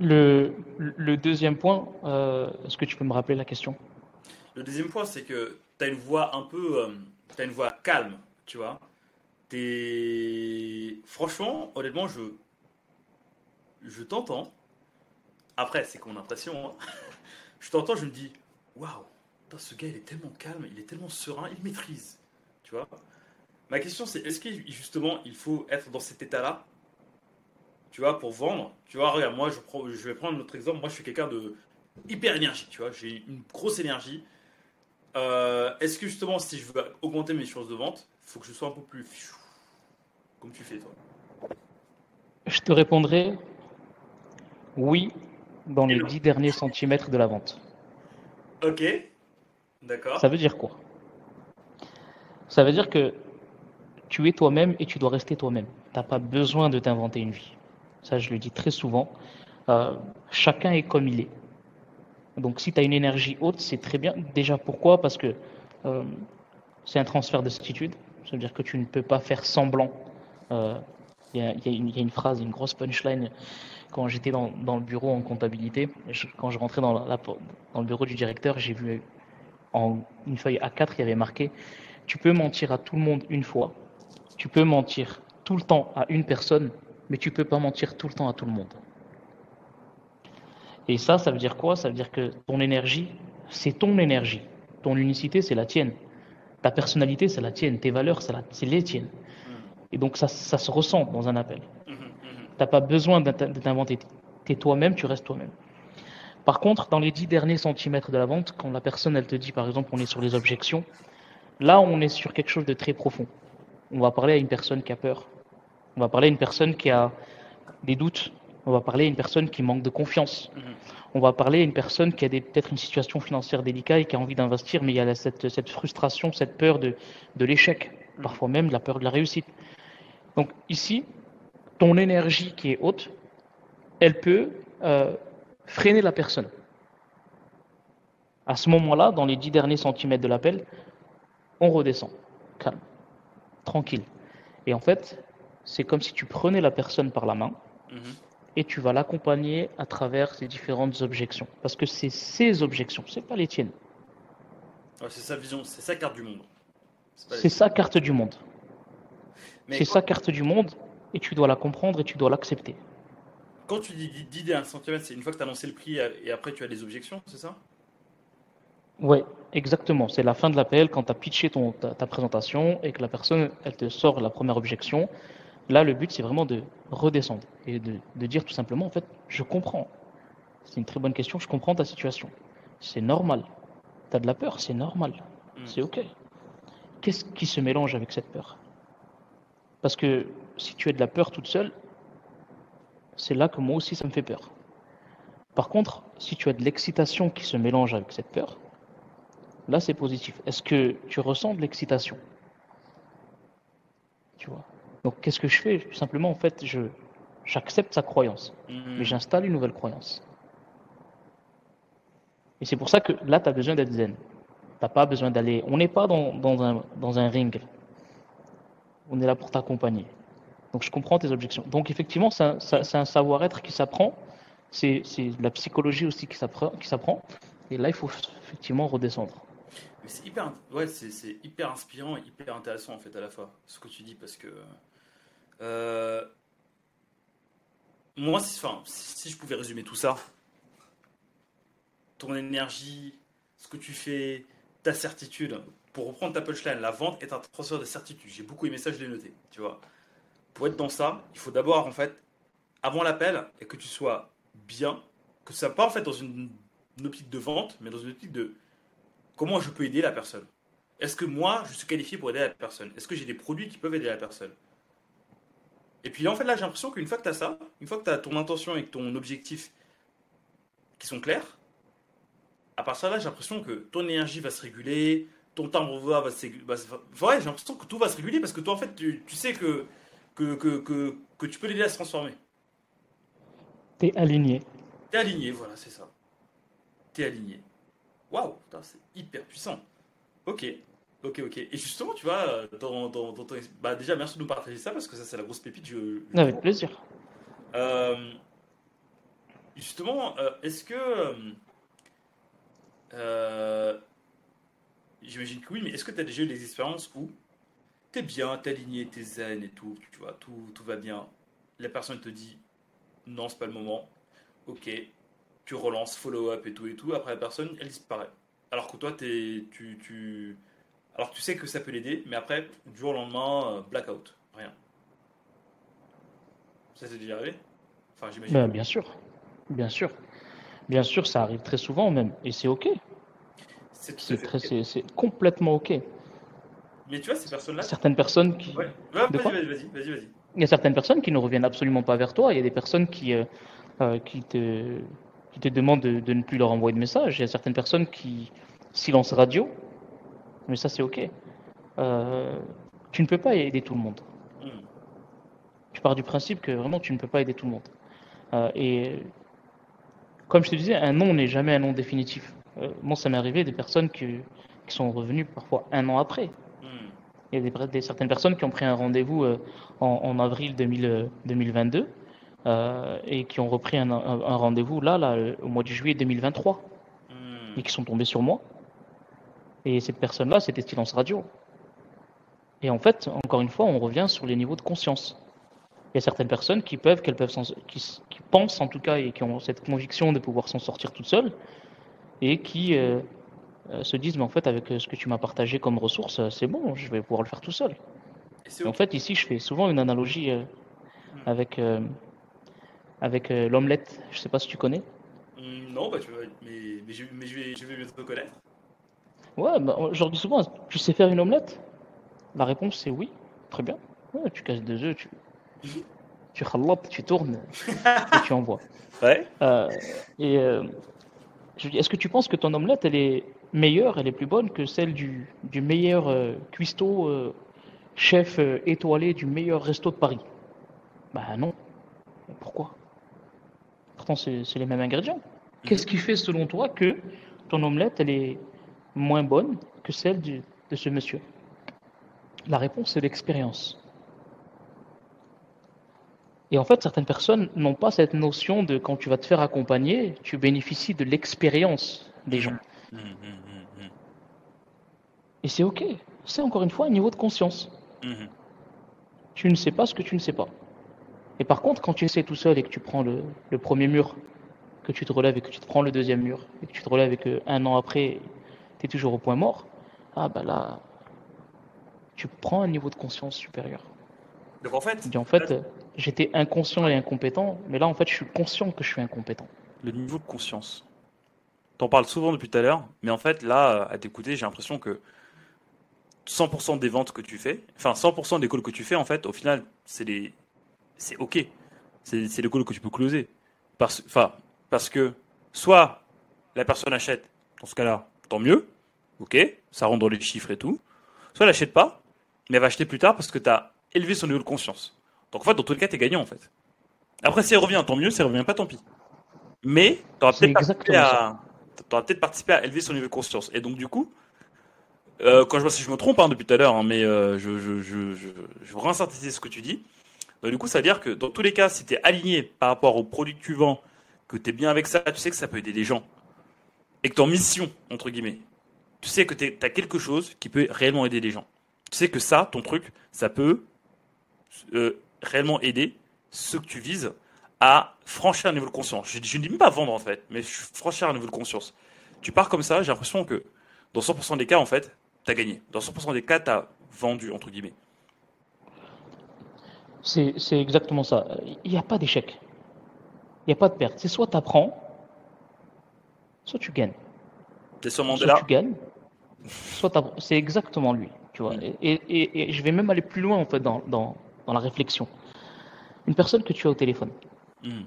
Le, le, deuxième point, euh, est-ce que tu peux me rappeler la question? Le deuxième point, c'est que tu as une voix un peu. Euh, tu as une voix calme, tu vois. T'es. Franchement, honnêtement, je. Je t'entends. Après, c'est mon impression. Hein. Je t'entends, je me dis Waouh, ce gars, il est tellement calme, il est tellement serein, il maîtrise. Tu vois? Ma question, c'est est-ce que justement, il faut être dans cet état-là? Tu vois, pour vendre? Tu vois, regarde, moi, je, je vais prendre notre exemple. Moi, je suis quelqu'un de hyper énergie, tu vois. J'ai une grosse énergie. Euh, est-ce que justement, si je veux augmenter mes chances de vente, il faut que je sois un peu plus comme tu fais toi Je te répondrai oui dans les 10 derniers centimètres de la vente. Ok, d'accord. Ça veut dire quoi? Ça veut dire que tu es toi-même et tu dois rester toi-même. Tu n'as pas besoin de t'inventer une vie. Ça, je le dis très souvent. Euh, chacun est comme il est. Donc si tu as une énergie haute, c'est très bien. Déjà pourquoi? Parce que euh, c'est un transfert de certitude. Ça veut dire que tu ne peux pas faire semblant. Euh, il y, a une phrase, une grosse punchline. Quand j'étais dans, le bureau en comptabilité, quand je rentrais dans, dans le bureau du directeur, j'ai vu en une feuille A4, il y avait marqué Tu peux mentir à tout le monde une fois. Tu peux mentir tout le temps à une personne, mais tu peux pas mentir tout le temps à tout le monde. Et ça, ça veut dire quoi? Ça veut dire que ton énergie, c'est ton énergie. Ton unicité, c'est la tienne. Ta personnalité, c'est la tienne. Tes valeurs, c'est les tiennes. Et donc, ça, se ressent dans un appel. Tu n'as pas besoin de t'inventer. Tu es toi-même, tu restes toi-même. Par contre, dans les dix derniers centimètres de la vente, quand la personne, elle te dit, par exemple, on est sur les objections, là, on est sur quelque chose de très profond. On va parler à une personne qui a peur. On va parler à une personne qui a des doutes, on va parler à une personne qui manque de confiance. Mhm. On va parler à une personne qui a peut-être une situation financière délicate et qui a envie d'investir, mais il y a cette, cette frustration, cette peur de, de l'échec, mhm. parfois même la peur de la réussite. Donc ici, ton énergie qui est haute, elle peut euh, freiner la personne. À ce moment-là, dans les dix derniers centimètres de l'appel, on redescend, calme, tranquille. Et en fait, c'est comme si tu prenais la personne par la main, mhm et tu vas l'accompagner à travers ces différentes objections. Parce que c'est ses objections, c'est pas les tiennes. c'est sa vision, c'est sa carte du monde. C'est sa carte du monde. C'est sa carte du monde et tu dois la comprendre et tu dois l'accepter. Quand tu dis d'idée à un centimètre, c'est une fois que tu as lancé le prix et après tu as des objections, c'est ça? Oui, exactement. C'est la fin de l'appel quand tu as pitché ton, ta, présentation et que la personne, elle te sort la première objection. Là, le but, c'est vraiment de redescendre et de, dire tout simplement, en fait, je comprends. C'est une très bonne question, je comprends ta situation. C'est normal. Tu as de la peur, c'est normal. Mm. C'est OK. Qu'est-ce qui se mélange avec cette peur? Parce que si tu as de la peur toute seule, c'est là que moi aussi ça me fait peur. Par contre, si tu as de l'excitation qui se mélange avec cette peur, là c'est positif. Est-ce que tu ressens de l'excitation? Tu vois? Donc qu'est-ce que je fais? Simplement, en fait, je j'accepte sa croyance, Mhm. mais j'installe une nouvelle croyance. Et c'est pour ça que là, tu as besoin d'être zen. T'as pas besoin d'aller. On n'est pas dans, dans, un, dans un ring. On est là pour t'accompagner. Donc je comprends tes objections. Donc effectivement, c'est un, savoir-être qui s'apprend. C'est la psychologie aussi qui s'appre- qui s'apprend. Et là, il faut effectivement redescendre. C'est hyper, ouais, hyper inspirant et hyper intéressant en fait à la fois ce que tu dis parce que euh, moi, enfin, si je pouvais résumer tout ça, ton énergie, ce que tu fais, ta certitude, pour reprendre ta punchline, la vente est un transfert de certitude. J'ai beaucoup aimé ça, je l'ai noté, tu vois. Pour être dans ça, il faut d'abord en fait, avant l'appel, et que tu sois bien, que soit pas en fait dans une, optique de vente, mais dans une optique de comment je peux aider la personne Est-ce que moi, je suis qualifié pour aider la personne? Est-ce que j'ai des produits qui peuvent aider la personne? Et puis en fait, là, j'ai l'impression qu'une fois que tu as ça, une fois que tu as ton intention et ton objectif qui sont clairs, à partir de là, j'ai l'impression que ton énergie va se réguler, ton timbre voix va se se- Ouais, j'ai l'impression que tout va se réguler parce que toi, en fait, tu, tu sais que, que, que, que, que tu peux l'aider à se transformer. Tu es aligné. T'es aligné, voilà, c'est ça. T'es aligné. Waouh, c'est hyper puissant. Ok, ok, ok. Et justement, tu vois, dans, dans, dans ton... Bah, déjà, merci de nous partager ça parce que ça, c'est la grosse pépite. Je, je- Avec plaisir. Euh, justement, euh, est-ce que. euh, J'imagine que oui, mais est-ce que tu as déjà eu des expériences où t'es bien, t'es aligné, t'es zen et tout, tu vois, tout, tout va bien. La personne te dit non, c'est pas le moment. Ok, tu relances, follow-up et tout et tout. Après, la personne, elle disparaît. Alors que toi, t'es, tu, tu. Alors tu sais que ça peut l'aider, mais après, du jour au lendemain, euh, blackout, rien. Ça t'est déjà arrivé? Enfin, j'imagine. Ben, bien sûr. Bien sûr. Bien sûr, ça arrive très souvent même. Et c'est OK. C'est complètement OK. Mais tu vois, ces personnes-là. Certaines personnes qui. Ouais, Ouais, De quoi vas-y, vas-y, vas-y, vas-y. Il y a certaines personnes qui ne reviennent absolument pas vers toi. Il y a des personnes qui, euh, euh, qui, te, qui te demandent de, de ne plus leur envoyer de messages. Il y a certaines personnes qui silence radio. Mais ça, c'est OK. Euh, tu ne peux pas aider tout le monde. Hmm. Tu pars du principe que vraiment, tu ne peux pas aider tout le monde. Euh, et comme je te disais, un nom n'est jamais un nom définitif. Euh, moi, ça m'est arrivé des personnes qui, qui sont revenues parfois un an après. Hmm. Il y a des, des- certaines personnes qui ont pris un rendez-vous euh, en, en avril 2000, euh, 2022 euh, et qui ont repris un, un- un rendez-vous là, là, au mois de juillet 2023 Hmm. et qui sont tombés sur moi. Et cette personne-là, c'était Silence Radio. Et en fait, encore une fois, on revient sur les niveaux de conscience. Il y a certaines personnes qui peuvent, qu'elles peuvent qui pensent en tout cas et qui ont cette conviction de pouvoir s'en sortir toutes seules et qui euh, euh, se disent, mais en fait, avec euh, ce que tu m'as partagé comme ressource, c'est bon, je vais pouvoir le faire tout seul. Et en fait, ici, je fais souvent une analogie euh, avec, euh, avec l'omelette. Je sais pas si tu connais. Hmm, Non, bah, tu vois, mais, mais, je, mais je, vais, je vais bientôt te connaître. Ouais, bah, je leur dis souvent, tu sais faire une omelette? La réponse c'est oui, très bien. Ouais, tu casses deux œufs, tu, tu tu tournes et tu envoies. Ouais. Euh, et euh, je dis, est-ce que tu penses que ton omelette elle est meilleure, elle est plus bonne que celle du, meilleur euh, cuistot, euh, chef euh, étoilé du meilleur resto de Paris? Bah non. Pourquoi? Pourtant c'est les mêmes ingrédients. Qu'est-ce qui fait selon toi que ton omelette elle est moins bonne que celle de ce monsieur? La réponse c'est l'expérience. Et en fait, certaines personnes n'ont pas cette notion de quand tu vas te faire accompagner, tu bénéficies de l'expérience des gens. Hmm, hmm, hmm. Et c'est OK. C'est encore une fois un niveau de conscience. Tu ne sais pas ce que tu ne sais pas. Et par contre, quand tu essaies tout seul et que tu prends le, le premier mur, que tu te relèves et que tu te prends le deuxième mur, et que tu te relèves et que un an après, tu es toujours au point mort, ah bah là, tu prends un niveau de conscience supérieur. Donc en fait, en fait, j'étais inconscient et incompétent, mais là en fait, je suis conscient que je suis incompétent. le niveau de conscience. T'en parles souvent depuis tout à l'heure, mais en fait, là, à t'écouter, j'ai l'impression que 100% des ventes que tu fais, enfin 100% des calls que tu fais, en fait, au final, c'est des, c'est ok. c'est le call que tu peux closer. Parce, parce que soit la personne achète, dans ce cas-là, tant mieux, ok, ça rentre dans les chiffres et tout. Soit elle n'achète pas, mais elle va acheter plus tard parce que tu as élevé son niveau de conscience. Donc en fait, dans tous les cas, tu es gagnant en fait. Après, si elle revient, tant mieux, si elle revient pas, tant pis. Mais tu auras peut-être participé, à... peut participé à élever son niveau de conscience. Et donc du coup, euh, quand je vois si je me trompe hein, depuis tout à l'heure, hein, mais euh, je, je, je, je, je ce que tu dis. Donc, du coup, ça veut dire que dans tous les cas, si tu es aligné par rapport au produit que tu vends, que tu es bien avec ça, tu sais que ça peut aider les gens. Et que ton mission, entre guillemets, tu sais que tu as quelque chose qui peut réellement aider les gens. Tu sais que ça, ton truc, ça peut euh, réellement aider ceux que tu vises à franchir un niveau de conscience. Je, je ne dis même pas vendre en fait, mais franchir un niveau de conscience. Tu pars comme ça, j'ai l'impression que dans 100% des cas, en fait, tu as gagné. Dans 100% des cas, tu as vendu, entre guillemets. C'est exactement ça. Il n'y a pas d'échec. Il n'y a pas de perte. C'est soit tu apprends, soit tu gagnes. C'est soit Mandela. tu gagnes, soit C'est exactement lui. Tu vois. Mm. Et, je vais même aller plus loin en fait dans, dans, la réflexion. Une personne que tu as au téléphone, mm.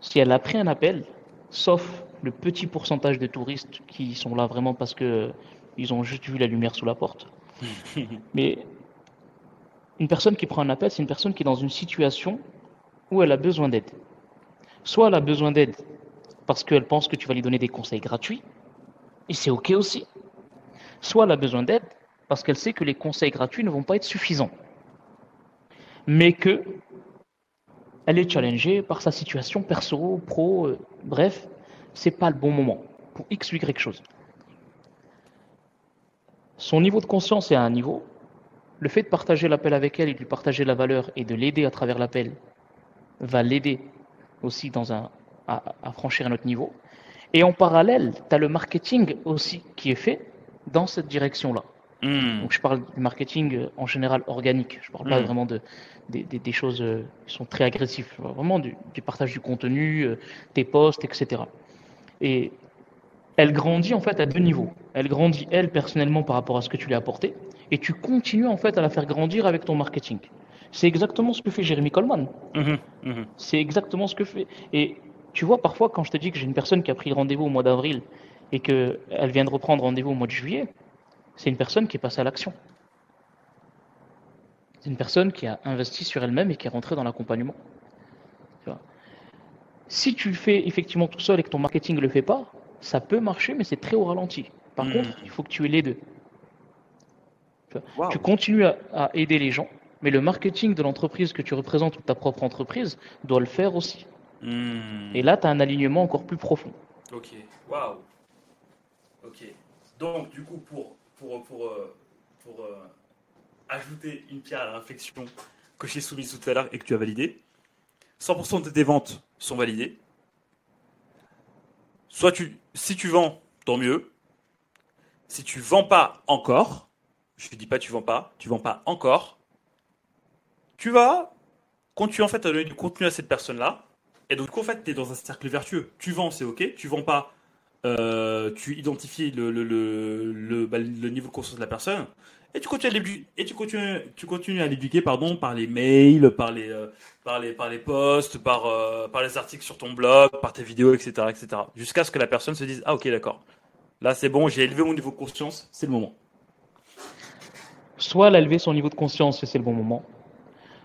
si elle a pris un appel, sauf le petit pourcentage de touristes qui sont là vraiment parce que ils ont juste vu la lumière sous la porte. Mais une personne qui prend un appel, c'est une personne qui est dans une situation où elle a besoin d'aide. Soit elle a besoin d'aide parce qu'elle pense que tu vas lui donner des conseils gratuits, et c'est OK aussi. Soit elle a besoin d'aide parce qu'elle sait que les conseils gratuits ne vont pas être suffisants, mais que elle est challengée par sa situation perso, pro, euh, bref, c'est pas le bon moment pour X ou Y chose. Son niveau de conscience est à un niveau. Le fait de partager l'appel avec elle et de lui partager la valeur et de l'aider à travers l'appel va l'aider aussi dans un, à, franchir un autre niveau. Et en parallèle, tu as le marketing aussi qui est fait dans cette direction-là. Hmm. Donc je parle du marketing en général organique. Je parle pas hmm. vraiment de, des, choses euh, qui sont très agressives. Vraiment du, du partage du contenu, euh, tes posts, etc. Et elle grandit en fait à deux niveaux. Elle grandit elle personnellement par rapport à ce que tu lui as apporté, et tu continues en fait à la faire grandir avec ton marketing. C'est exactement ce que fait Jérémy Coleman. Mhm, mhm. C'est exactement ce que fait. Et tu vois, parfois, quand je te dis que j'ai une personne qui a pris rendez-vous au mois d'avril et qu'elle vient de reprendre rendez-vous au mois de juillet, c'est une personne qui est passée à l'action. C'est une personne qui a investi sur elle-même et qui est rentrée dans l'accompagnement. Si tu le fais effectivement tout seul et que ton marketing ne le fait pas, ça peut marcher, mais c'est très au ralenti. Par hmm. contre, il faut que tu aies les deux. Tu continues à, aider les gens, mais le marketing de l'entreprise que tu représentes ou ta propre entreprise doit le faire aussi. Hmm. Et là, tu as un alignement encore plus profond. Ok, waouh. Ok. Donc, du coup, pour, pour, pour, euh, pour, euh, ajouter une pierre à la réflexion que j'ai soumise tout à l'heure et que tu as validée, 100% de tes ventes sont validées. Soit tu, si tu vends, tant mieux. Si tu vends pas encore, je ne dis pas tu vends pas, tu vends pas encore, tu vas continuer en fait à donner du contenu à cette personne-là. Et donc, en fait, tu es dans un cercle vertueux. Tu vends, c'est OK. Tu vends pas, euh, tu identifies le, le, le, bah, le, niveau de conscience de la personne. Et tu continues à l'éduquer, et tu continues, tu continues à l'éduquer, pardon, par les mails, par les, euh, par les, par les posts, par, euh, par les articles sur ton blog, par tes vidéos, etc., etc. Jusqu'à ce que la personne se dise, ah, ok, d'accord. Là, c'est bon, j'ai élevé mon niveau de conscience, c'est le moment. Soit elle a élevé son niveau de conscience et c'est le bon moment.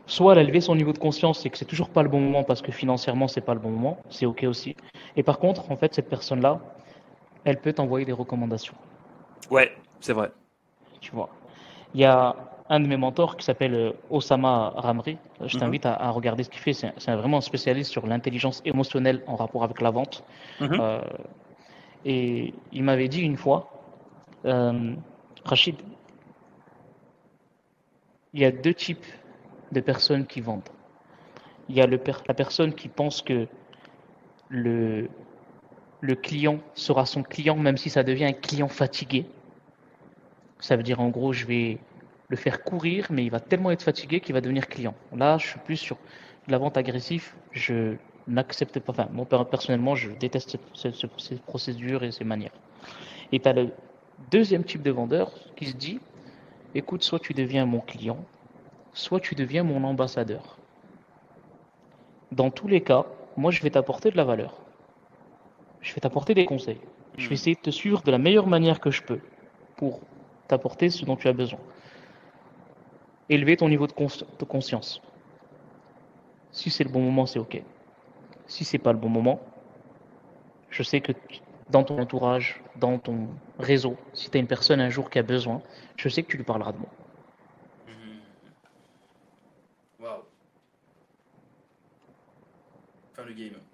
Soit elle a élevé son niveau de conscience et que c'est toujours pas le bon moment parce que financièrement c'est pas le bon moment, c'est ok aussi. Et par contre, en fait, cette personne-là, elle peut t'envoyer des recommandations. Ouais, c'est vrai. Tu vois. Il y a un de mes mentors qui s'appelle euh, Osama Ramri. Je mhm. t'invite à, regarder ce qu'il fait. C'est vraiment un spécialiste sur l'intelligence émotionnelle en rapport avec la vente. Mhm. Euh, et il m'avait dit une fois, euh, Rachid, il y a deux types de personnes qui vendent. Il y a le, la personne qui pense que le, le client sera son client, même si ça devient un client fatigué. Ça veut dire en gros, je vais le faire courir, mais il va tellement être fatigué qu'il va devenir client. Là, je suis plus sur la vente agressive. Je n'accepte pas, enfin, moi personnellement, je déteste ces procédures et ces manières. Et tu as le deuxième type de vendeur qui se dit écoute, soit tu deviens mon client, soit tu deviens mon ambassadeur. dans tous les cas, moi je vais t'apporter de la valeur. Je vais t'apporter des conseils. Je vais hmm. essayer de te suivre de la meilleure manière que je peux pour t'apporter ce dont tu as besoin. Élever ton niveau de, conscience. Si c'est le bon moment, c'est ok. Si c'est pas le bon moment, je sais que dans ton entourage, dans ton réseau, si tu as une personne un jour qui a besoin, je sais que tu lui parleras de moi. Waouh. Fin du game.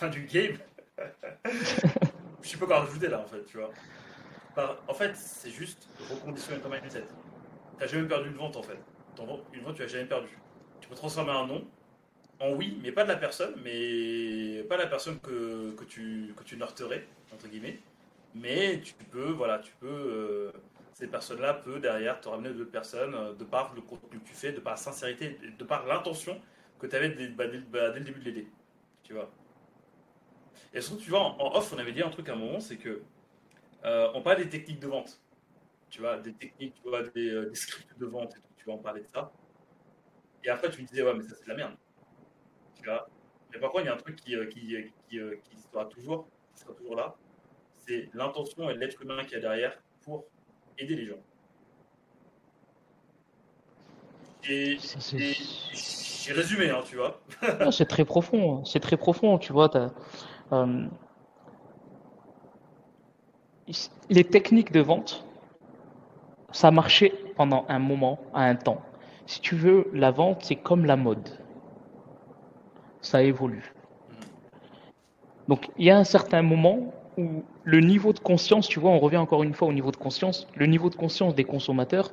Fin du game Je suis pas encore rajouté là en fait, tu vois. En fait, c'est juste reconditionner ton mindset. Tu n'as jamais perdu une vente en fait. Une vente, tu n'as jamais perdu. Tu peux transformer un nom en oui, mais pas de la personne, mais pas la personne que, que tu, que tu norterais, entre guillemets. Mais tu peux, voilà, tu peux, euh, ces personnes-là peuvent derrière te ramener d'autres personnes euh, de par le contenu que tu fais, de par la sincérité, de par l'intention que tu avais bah, bah, dès, le début de l'aider. Tu vois. Et surtout, tu vois, en, off, on avait dit un truc à un moment, c'est que euh, on parle des techniques de vente. Tu vois, des techniques, tu vois, des, des scripts de vente et tout, tu vas en parler de ça. Et après, tu me disais, ouais, mais ça, c'est de la merde. Mais par contre, il y a un truc qui, euh, qui, euh, qui, euh, qui sera, toujours, qui sera toujours là, c'est l'intention et l'être humain qu'il y a derrière pour aider les gens. Et j'ai résumé, hein, tu vois. c'est très profond, c'est très profond, tu vois. Les techniques de vente, ça marchait pendant un moment, à un temps. Si tu veux, la vente, c'est comme la mode ça évolue. Donc il y a un certain moment où le niveau de conscience, tu vois, on revient encore une fois au niveau de conscience, le niveau de conscience des consommateurs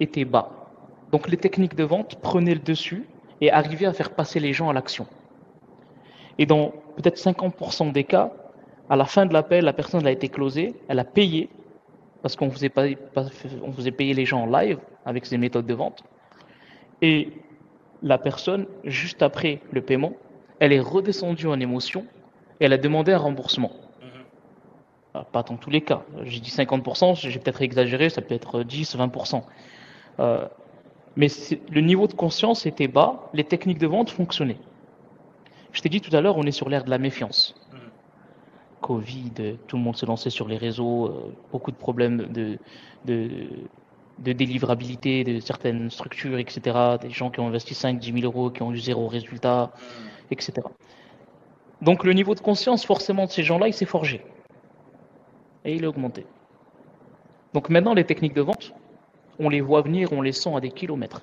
était bas. Donc les techniques de vente prenaient le dessus et arrivaient à faire passer les gens à l'action. Et dans peut-être 50% des cas, à la fin de l'appel, la personne a été closée, elle a payé, parce qu'on faisait, pas, on faisait payer les gens en live avec ces méthodes de vente. Et la personne, juste après le paiement, elle est redescendue en émotion et elle a demandé un remboursement. Mhm. pas dans tous les cas. J'ai dit 50%, j'ai peut-être exagéré, ça peut être 10, 20%. Euh, mais le niveau de conscience était bas, les techniques de vente fonctionnaient. Je t'ai dit tout à l'heure, on est sur l'ère de la méfiance. Mhm. Covid, tout le monde se lançait sur les réseaux, euh, beaucoup de problèmes de, de, de, délivrabilité de certaines structures, etc. Des gens qui ont investi 5, 10 000 euros, qui ont eu zéro résultat. Mhm etc. Donc le niveau de conscience forcément de ces gens-là, il s'est forgé. Et il est augmenté. Donc maintenant, les techniques de vente, on les voit venir, on les sent à des kilomètres.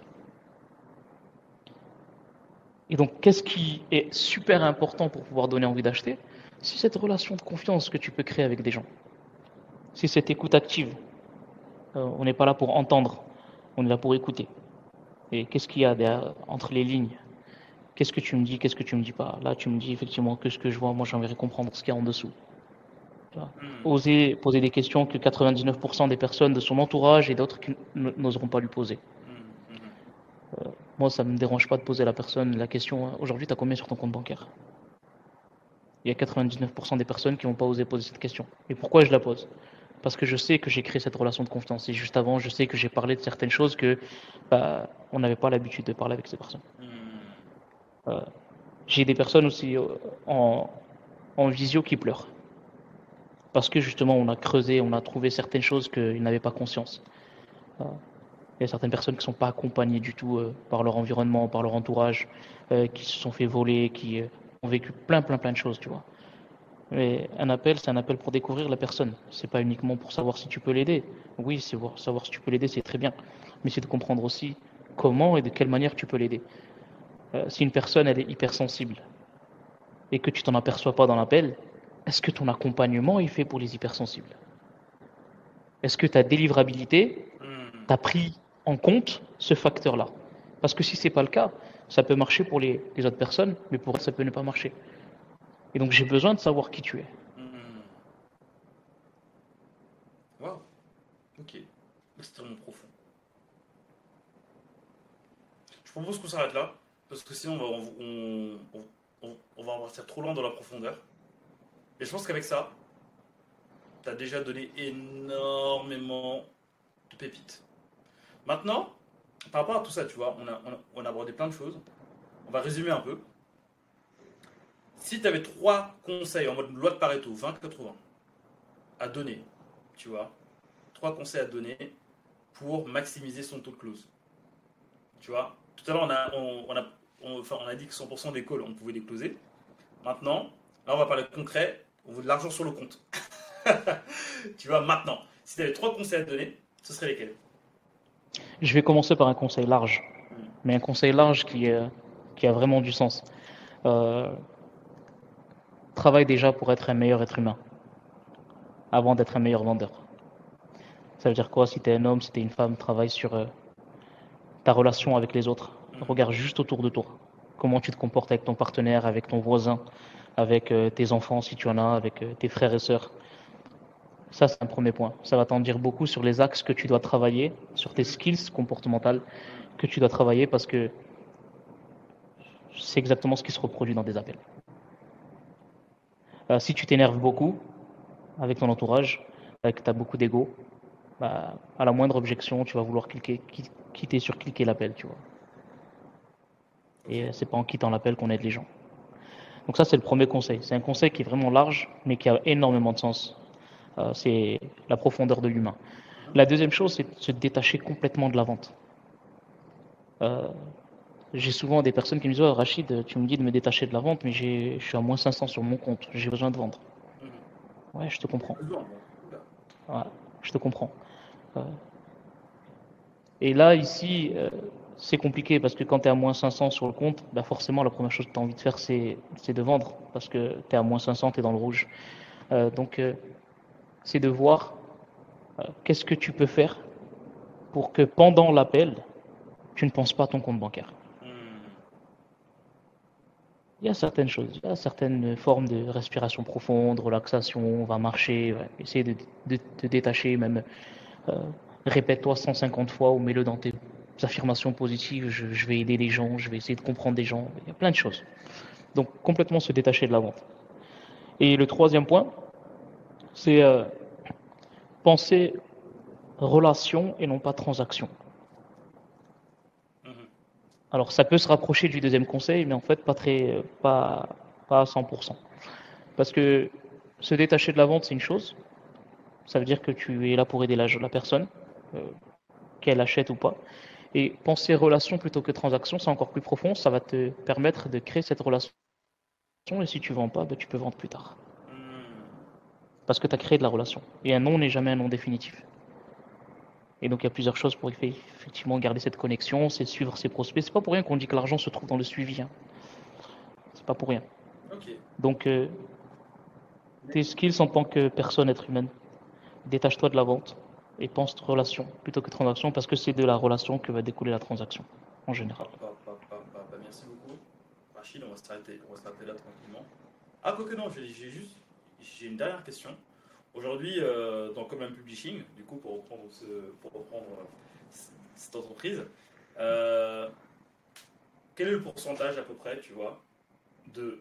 Et donc, qu'est-ce qui est super important pour pouvoir donner envie d'acheter? C'est cette relation de confiance que tu peux créer avec des gens. C'est cette écoute active. Euh, on n'est pas là pour entendre, on est là pour écouter. Et qu'est-ce qu'il y a derrière, entre les lignes? Qu'est-ce que tu me dis Qu'est-ce que tu me dis pas? Là, tu me dis effectivement que ce que je vois, moi, j'aimerais comprendre ce qu'il y a en dessous. Hmm. Oser poser des questions que 99% des personnes de son entourage et d'autres n'oseront pas lui poser. Hmm, hmm. Euh, moi, ça ne me dérange pas de poser à la personne la question aujourd'hui, tu as combien sur ton compte bancaire? Il y a 99% des personnes qui vont pas oser poser cette question. Et pourquoi je la pose? Parce que je sais que j'ai créé cette relation de confiance. Et juste avant, je sais que j'ai parlé de certaines choses que bah, on n'avait pas l'habitude de parler avec ces personnes. Euh, j'ai des personnes aussi euh, en, en visio qui pleurent. Parce que justement, on a creusé, on a trouvé certaines choses qu'ils n'avaient pas conscience. Euh, il y a certaines personnes qui ne sont pas accompagnées du tout par leur environnement, par leur entourage, qui se sont fait voler, qui ont vécu plein, plein, plein de choses, tu vois. Mais un appel, c'est un appel pour découvrir la personne. C'est pas uniquement pour savoir si tu peux l'aider. Oui, c'est savoir si tu peux l'aider, c'est très bien. Mais c'est de comprendre aussi comment et de quelle manière tu peux l'aider. Euh, si une personne elle est hypersensible et que tu t'en aperçois pas dans l'appel, est-ce que ton accompagnement est fait pour les hypersensibles? Est-ce que ta délivrabilité hmm. t'a pris en compte ce facteur-là Parce que si c'est pas le cas, ça peut marcher pour les, autres personnes, mais pour ça peut ne pas marcher. Et donc j'ai besoin de savoir qui tu es. Hmm. Wow. Ok. Extrêmement profond. Je propose qu'on s'arrête là parce que sinon on va, on, on, va partir trop loin dans la profondeur. Et je pense qu'avec ça, tu as déjà donné énormément de pépites. Maintenant, par rapport à tout ça, tu vois, on a, abordé plein de choses. on va résumer un peu. Si tu avais trois conseils en mode loi de Pareto, 20-80, à donner, tu vois, trois conseils à donner pour maximiser son taux de close. Tu vois, tout à l'heure, on a dit que 100% des calls, on pouvait les closer. Maintenant, là, on va parler concret, on veut de l'argent sur le compte. tu vois, maintenant, si tu avais trois conseils à donner, ce serait lesquels? Je vais commencer par un conseil large, mais un conseil large qui, qui a vraiment du sens. Euh, travaille déjà pour être un meilleur être humain, avant d'être un meilleur vendeur. Ça veut dire quoi? Si tu es un homme, si tu es une femme, travaille sur euh, ta relation avec les autres. Regarde juste autour de toi. Comment tu te comportes avec ton partenaire, avec ton voisin, avec euh, tes enfants si tu en as, avec tes frères et sœurs. Ça, c'est un premier point. Ça va t'en dire beaucoup sur les axes que tu dois travailler, sur tes skills comportementales que tu dois travailler parce que c'est exactement ce qui se reproduit dans des appels. Euh, si tu t'énerves beaucoup avec ton entourage, avec que tu as beaucoup d'ego, bah, à la moindre objection, tu vas vouloir cliquer, quitter sur cliquer l'appel, tu vois. Et c'est pas en quittant l'appel qu'on aide les gens. Donc ça, c'est le premier conseil. C'est un conseil qui est vraiment large, mais qui a énormément de sens. Euh, c'est la profondeur de l'humain. La deuxième chose, c'est de se détacher complètement de la vente. Euh, j'ai souvent des personnes qui me disent oh, Rachid, tu me dis de me détacher de la vente, mais je suis à moins 500 sur mon compte, j'ai besoin de vendre. Mhm. Ouais, je te comprends. Ouais, je te comprends. Euh, et là, ici, c'est compliqué parce que quand tu es à moins 500 sur le compte, bah forcément, la première chose que tu as envie de faire, c'est de vendre parce que tu es à moins 500, tu es dans le rouge. donc, c'est de voir euh, qu'est-ce que tu peux faire pour que pendant l'appel, tu ne penses pas à ton compte bancaire. Hmm. Il y a certaines choses, il y a certaines formes de respiration profonde, relaxation, on va marcher, essayer de, te détacher, même euh, répète-toi 150 fois ou mets-le dans tes affirmations positives, je, vais aider les gens, je vais essayer de comprendre des gens, il y a plein de choses. Donc complètement se détacher de la vente. Et le troisième point, c'est euh, penser relation et non pas transaction. Mhm. Alors ça peut se rapprocher du deuxième conseil, mais en fait pas très, pas, pas à 100%. Parce que se détacher de la vente, c'est une chose. Ça veut dire que tu es là pour aider la, la personne, euh, qu'elle achète ou pas. Et penser relation plutôt que transaction, c'est encore plus profond. Ça va te permettre de créer cette relation. Et si tu vends pas, ben, tu peux vendre plus tard parce que tu as créé de la relation. Et un nom n'est jamais un nom définitif. Et donc il y a plusieurs choses pour effectivement garder cette connexion, c'est suivre ses prospects. C'est pas pour rien qu'on dit que l'argent se trouve dans le suivi. Hein. C'est pas pour rien. Donc euh, tes skills en tant que personne, être humaine, détache-toi de la vente et pense relation plutôt que transaction parce que c'est de la relation que va découler la transaction en général. merci beaucoup. Rachid, on va s'arrêter là tranquillement. Ah, quoi que non, j'ai juste j'ai une dernière question. Aujourd'hui, euh, dans Common Publishing, du coup, pour reprendre, pour reprendre euh, cette entreprise, euh, quel est le pourcentage à peu près, tu vois, de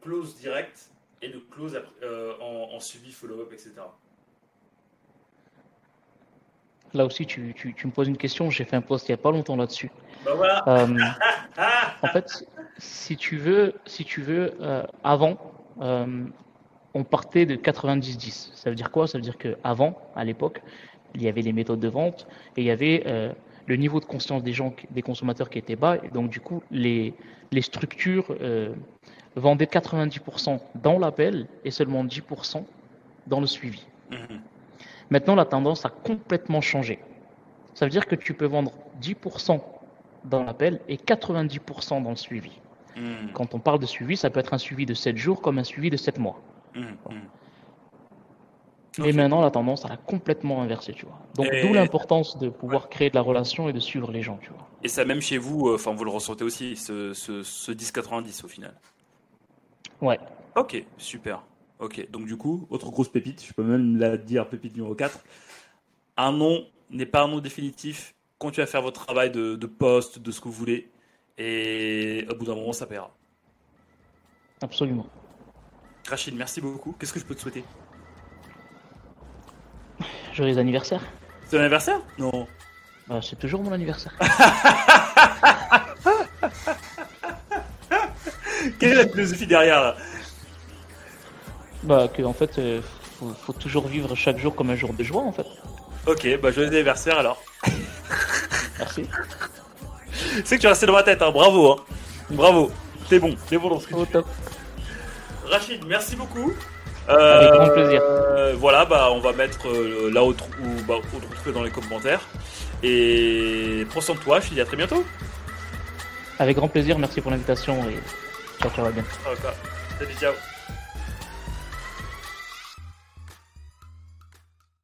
close direct et de close en, suivi, follow-up, etc. Là aussi, tu, me poses une question. J'ai fait un post il n'y a pas longtemps là-dessus. Bah voilà. en fait, si tu veux, si tu veux, avant, on partait de 90-10. Ça veut dire quoi? Ça veut dire qu'avant, à l'époque, il y avait les méthodes de vente et il y avait euh, le niveau de conscience des gens, des consommateurs qui était bas. Et donc, du coup, les, les structures euh, vendaient 90% dans l'appel et seulement 10% dans le suivi. Mhm. Maintenant, la tendance a complètement changé. Ça veut dire que tu peux vendre 10% dans l'appel et 90% dans le suivi. Mhm. Quand on parle de suivi, ça peut être un suivi de 7 jours comme un suivi de 7 mois. Mmh, mmh. Et maintenant, la tendance, elle a complètement inversé, tu vois. Donc, d'où l'importance de pouvoir créer de la relation et de suivre les gens, tu vois. Et ça, même chez vous, euh, enfin, vous le ressentez aussi, ce, ce, ce 10-90 au final Ouais. Ok, super. Ok, donc du coup, autre grosse pépite, je peux même la dire pépite numéro 4. Un nom n'est pas un nom définitif. Continuez à faire votre travail de, de poste, de ce que vous voulez. Et au bout d'un moment, ça paiera. Absolument. Rachid, merci beaucoup. Qu'est-ce que je peux te souhaiter? Joyeux anniversaire. C'est ton anniversaire? Non. Bah, c'est toujours mon anniversaire. Quelle est la philosophie derrière là? Bah, que en fait, euh, faut, faut toujours vivre chaque jour comme un jour de joie, en fait. Ok, bah joyeux anniversaire alors. Merci. C'est que tu es resté dans ma tête, hein. bravo. Hein. Bravo. T'es bon, t'es bon dans ce que tu Au fais. Rachid, merci beaucoup. Avec grand plaisir. euh, voilà, bah on va mettre euh, là où, où, bah, où te retrouver dans les commentaires. Et prends soin de toi, je te dis à très bientôt. Avec grand plaisir, merci pour l'invitation et ciao, ciao, à bientôt. Ciao. Salut, ciao.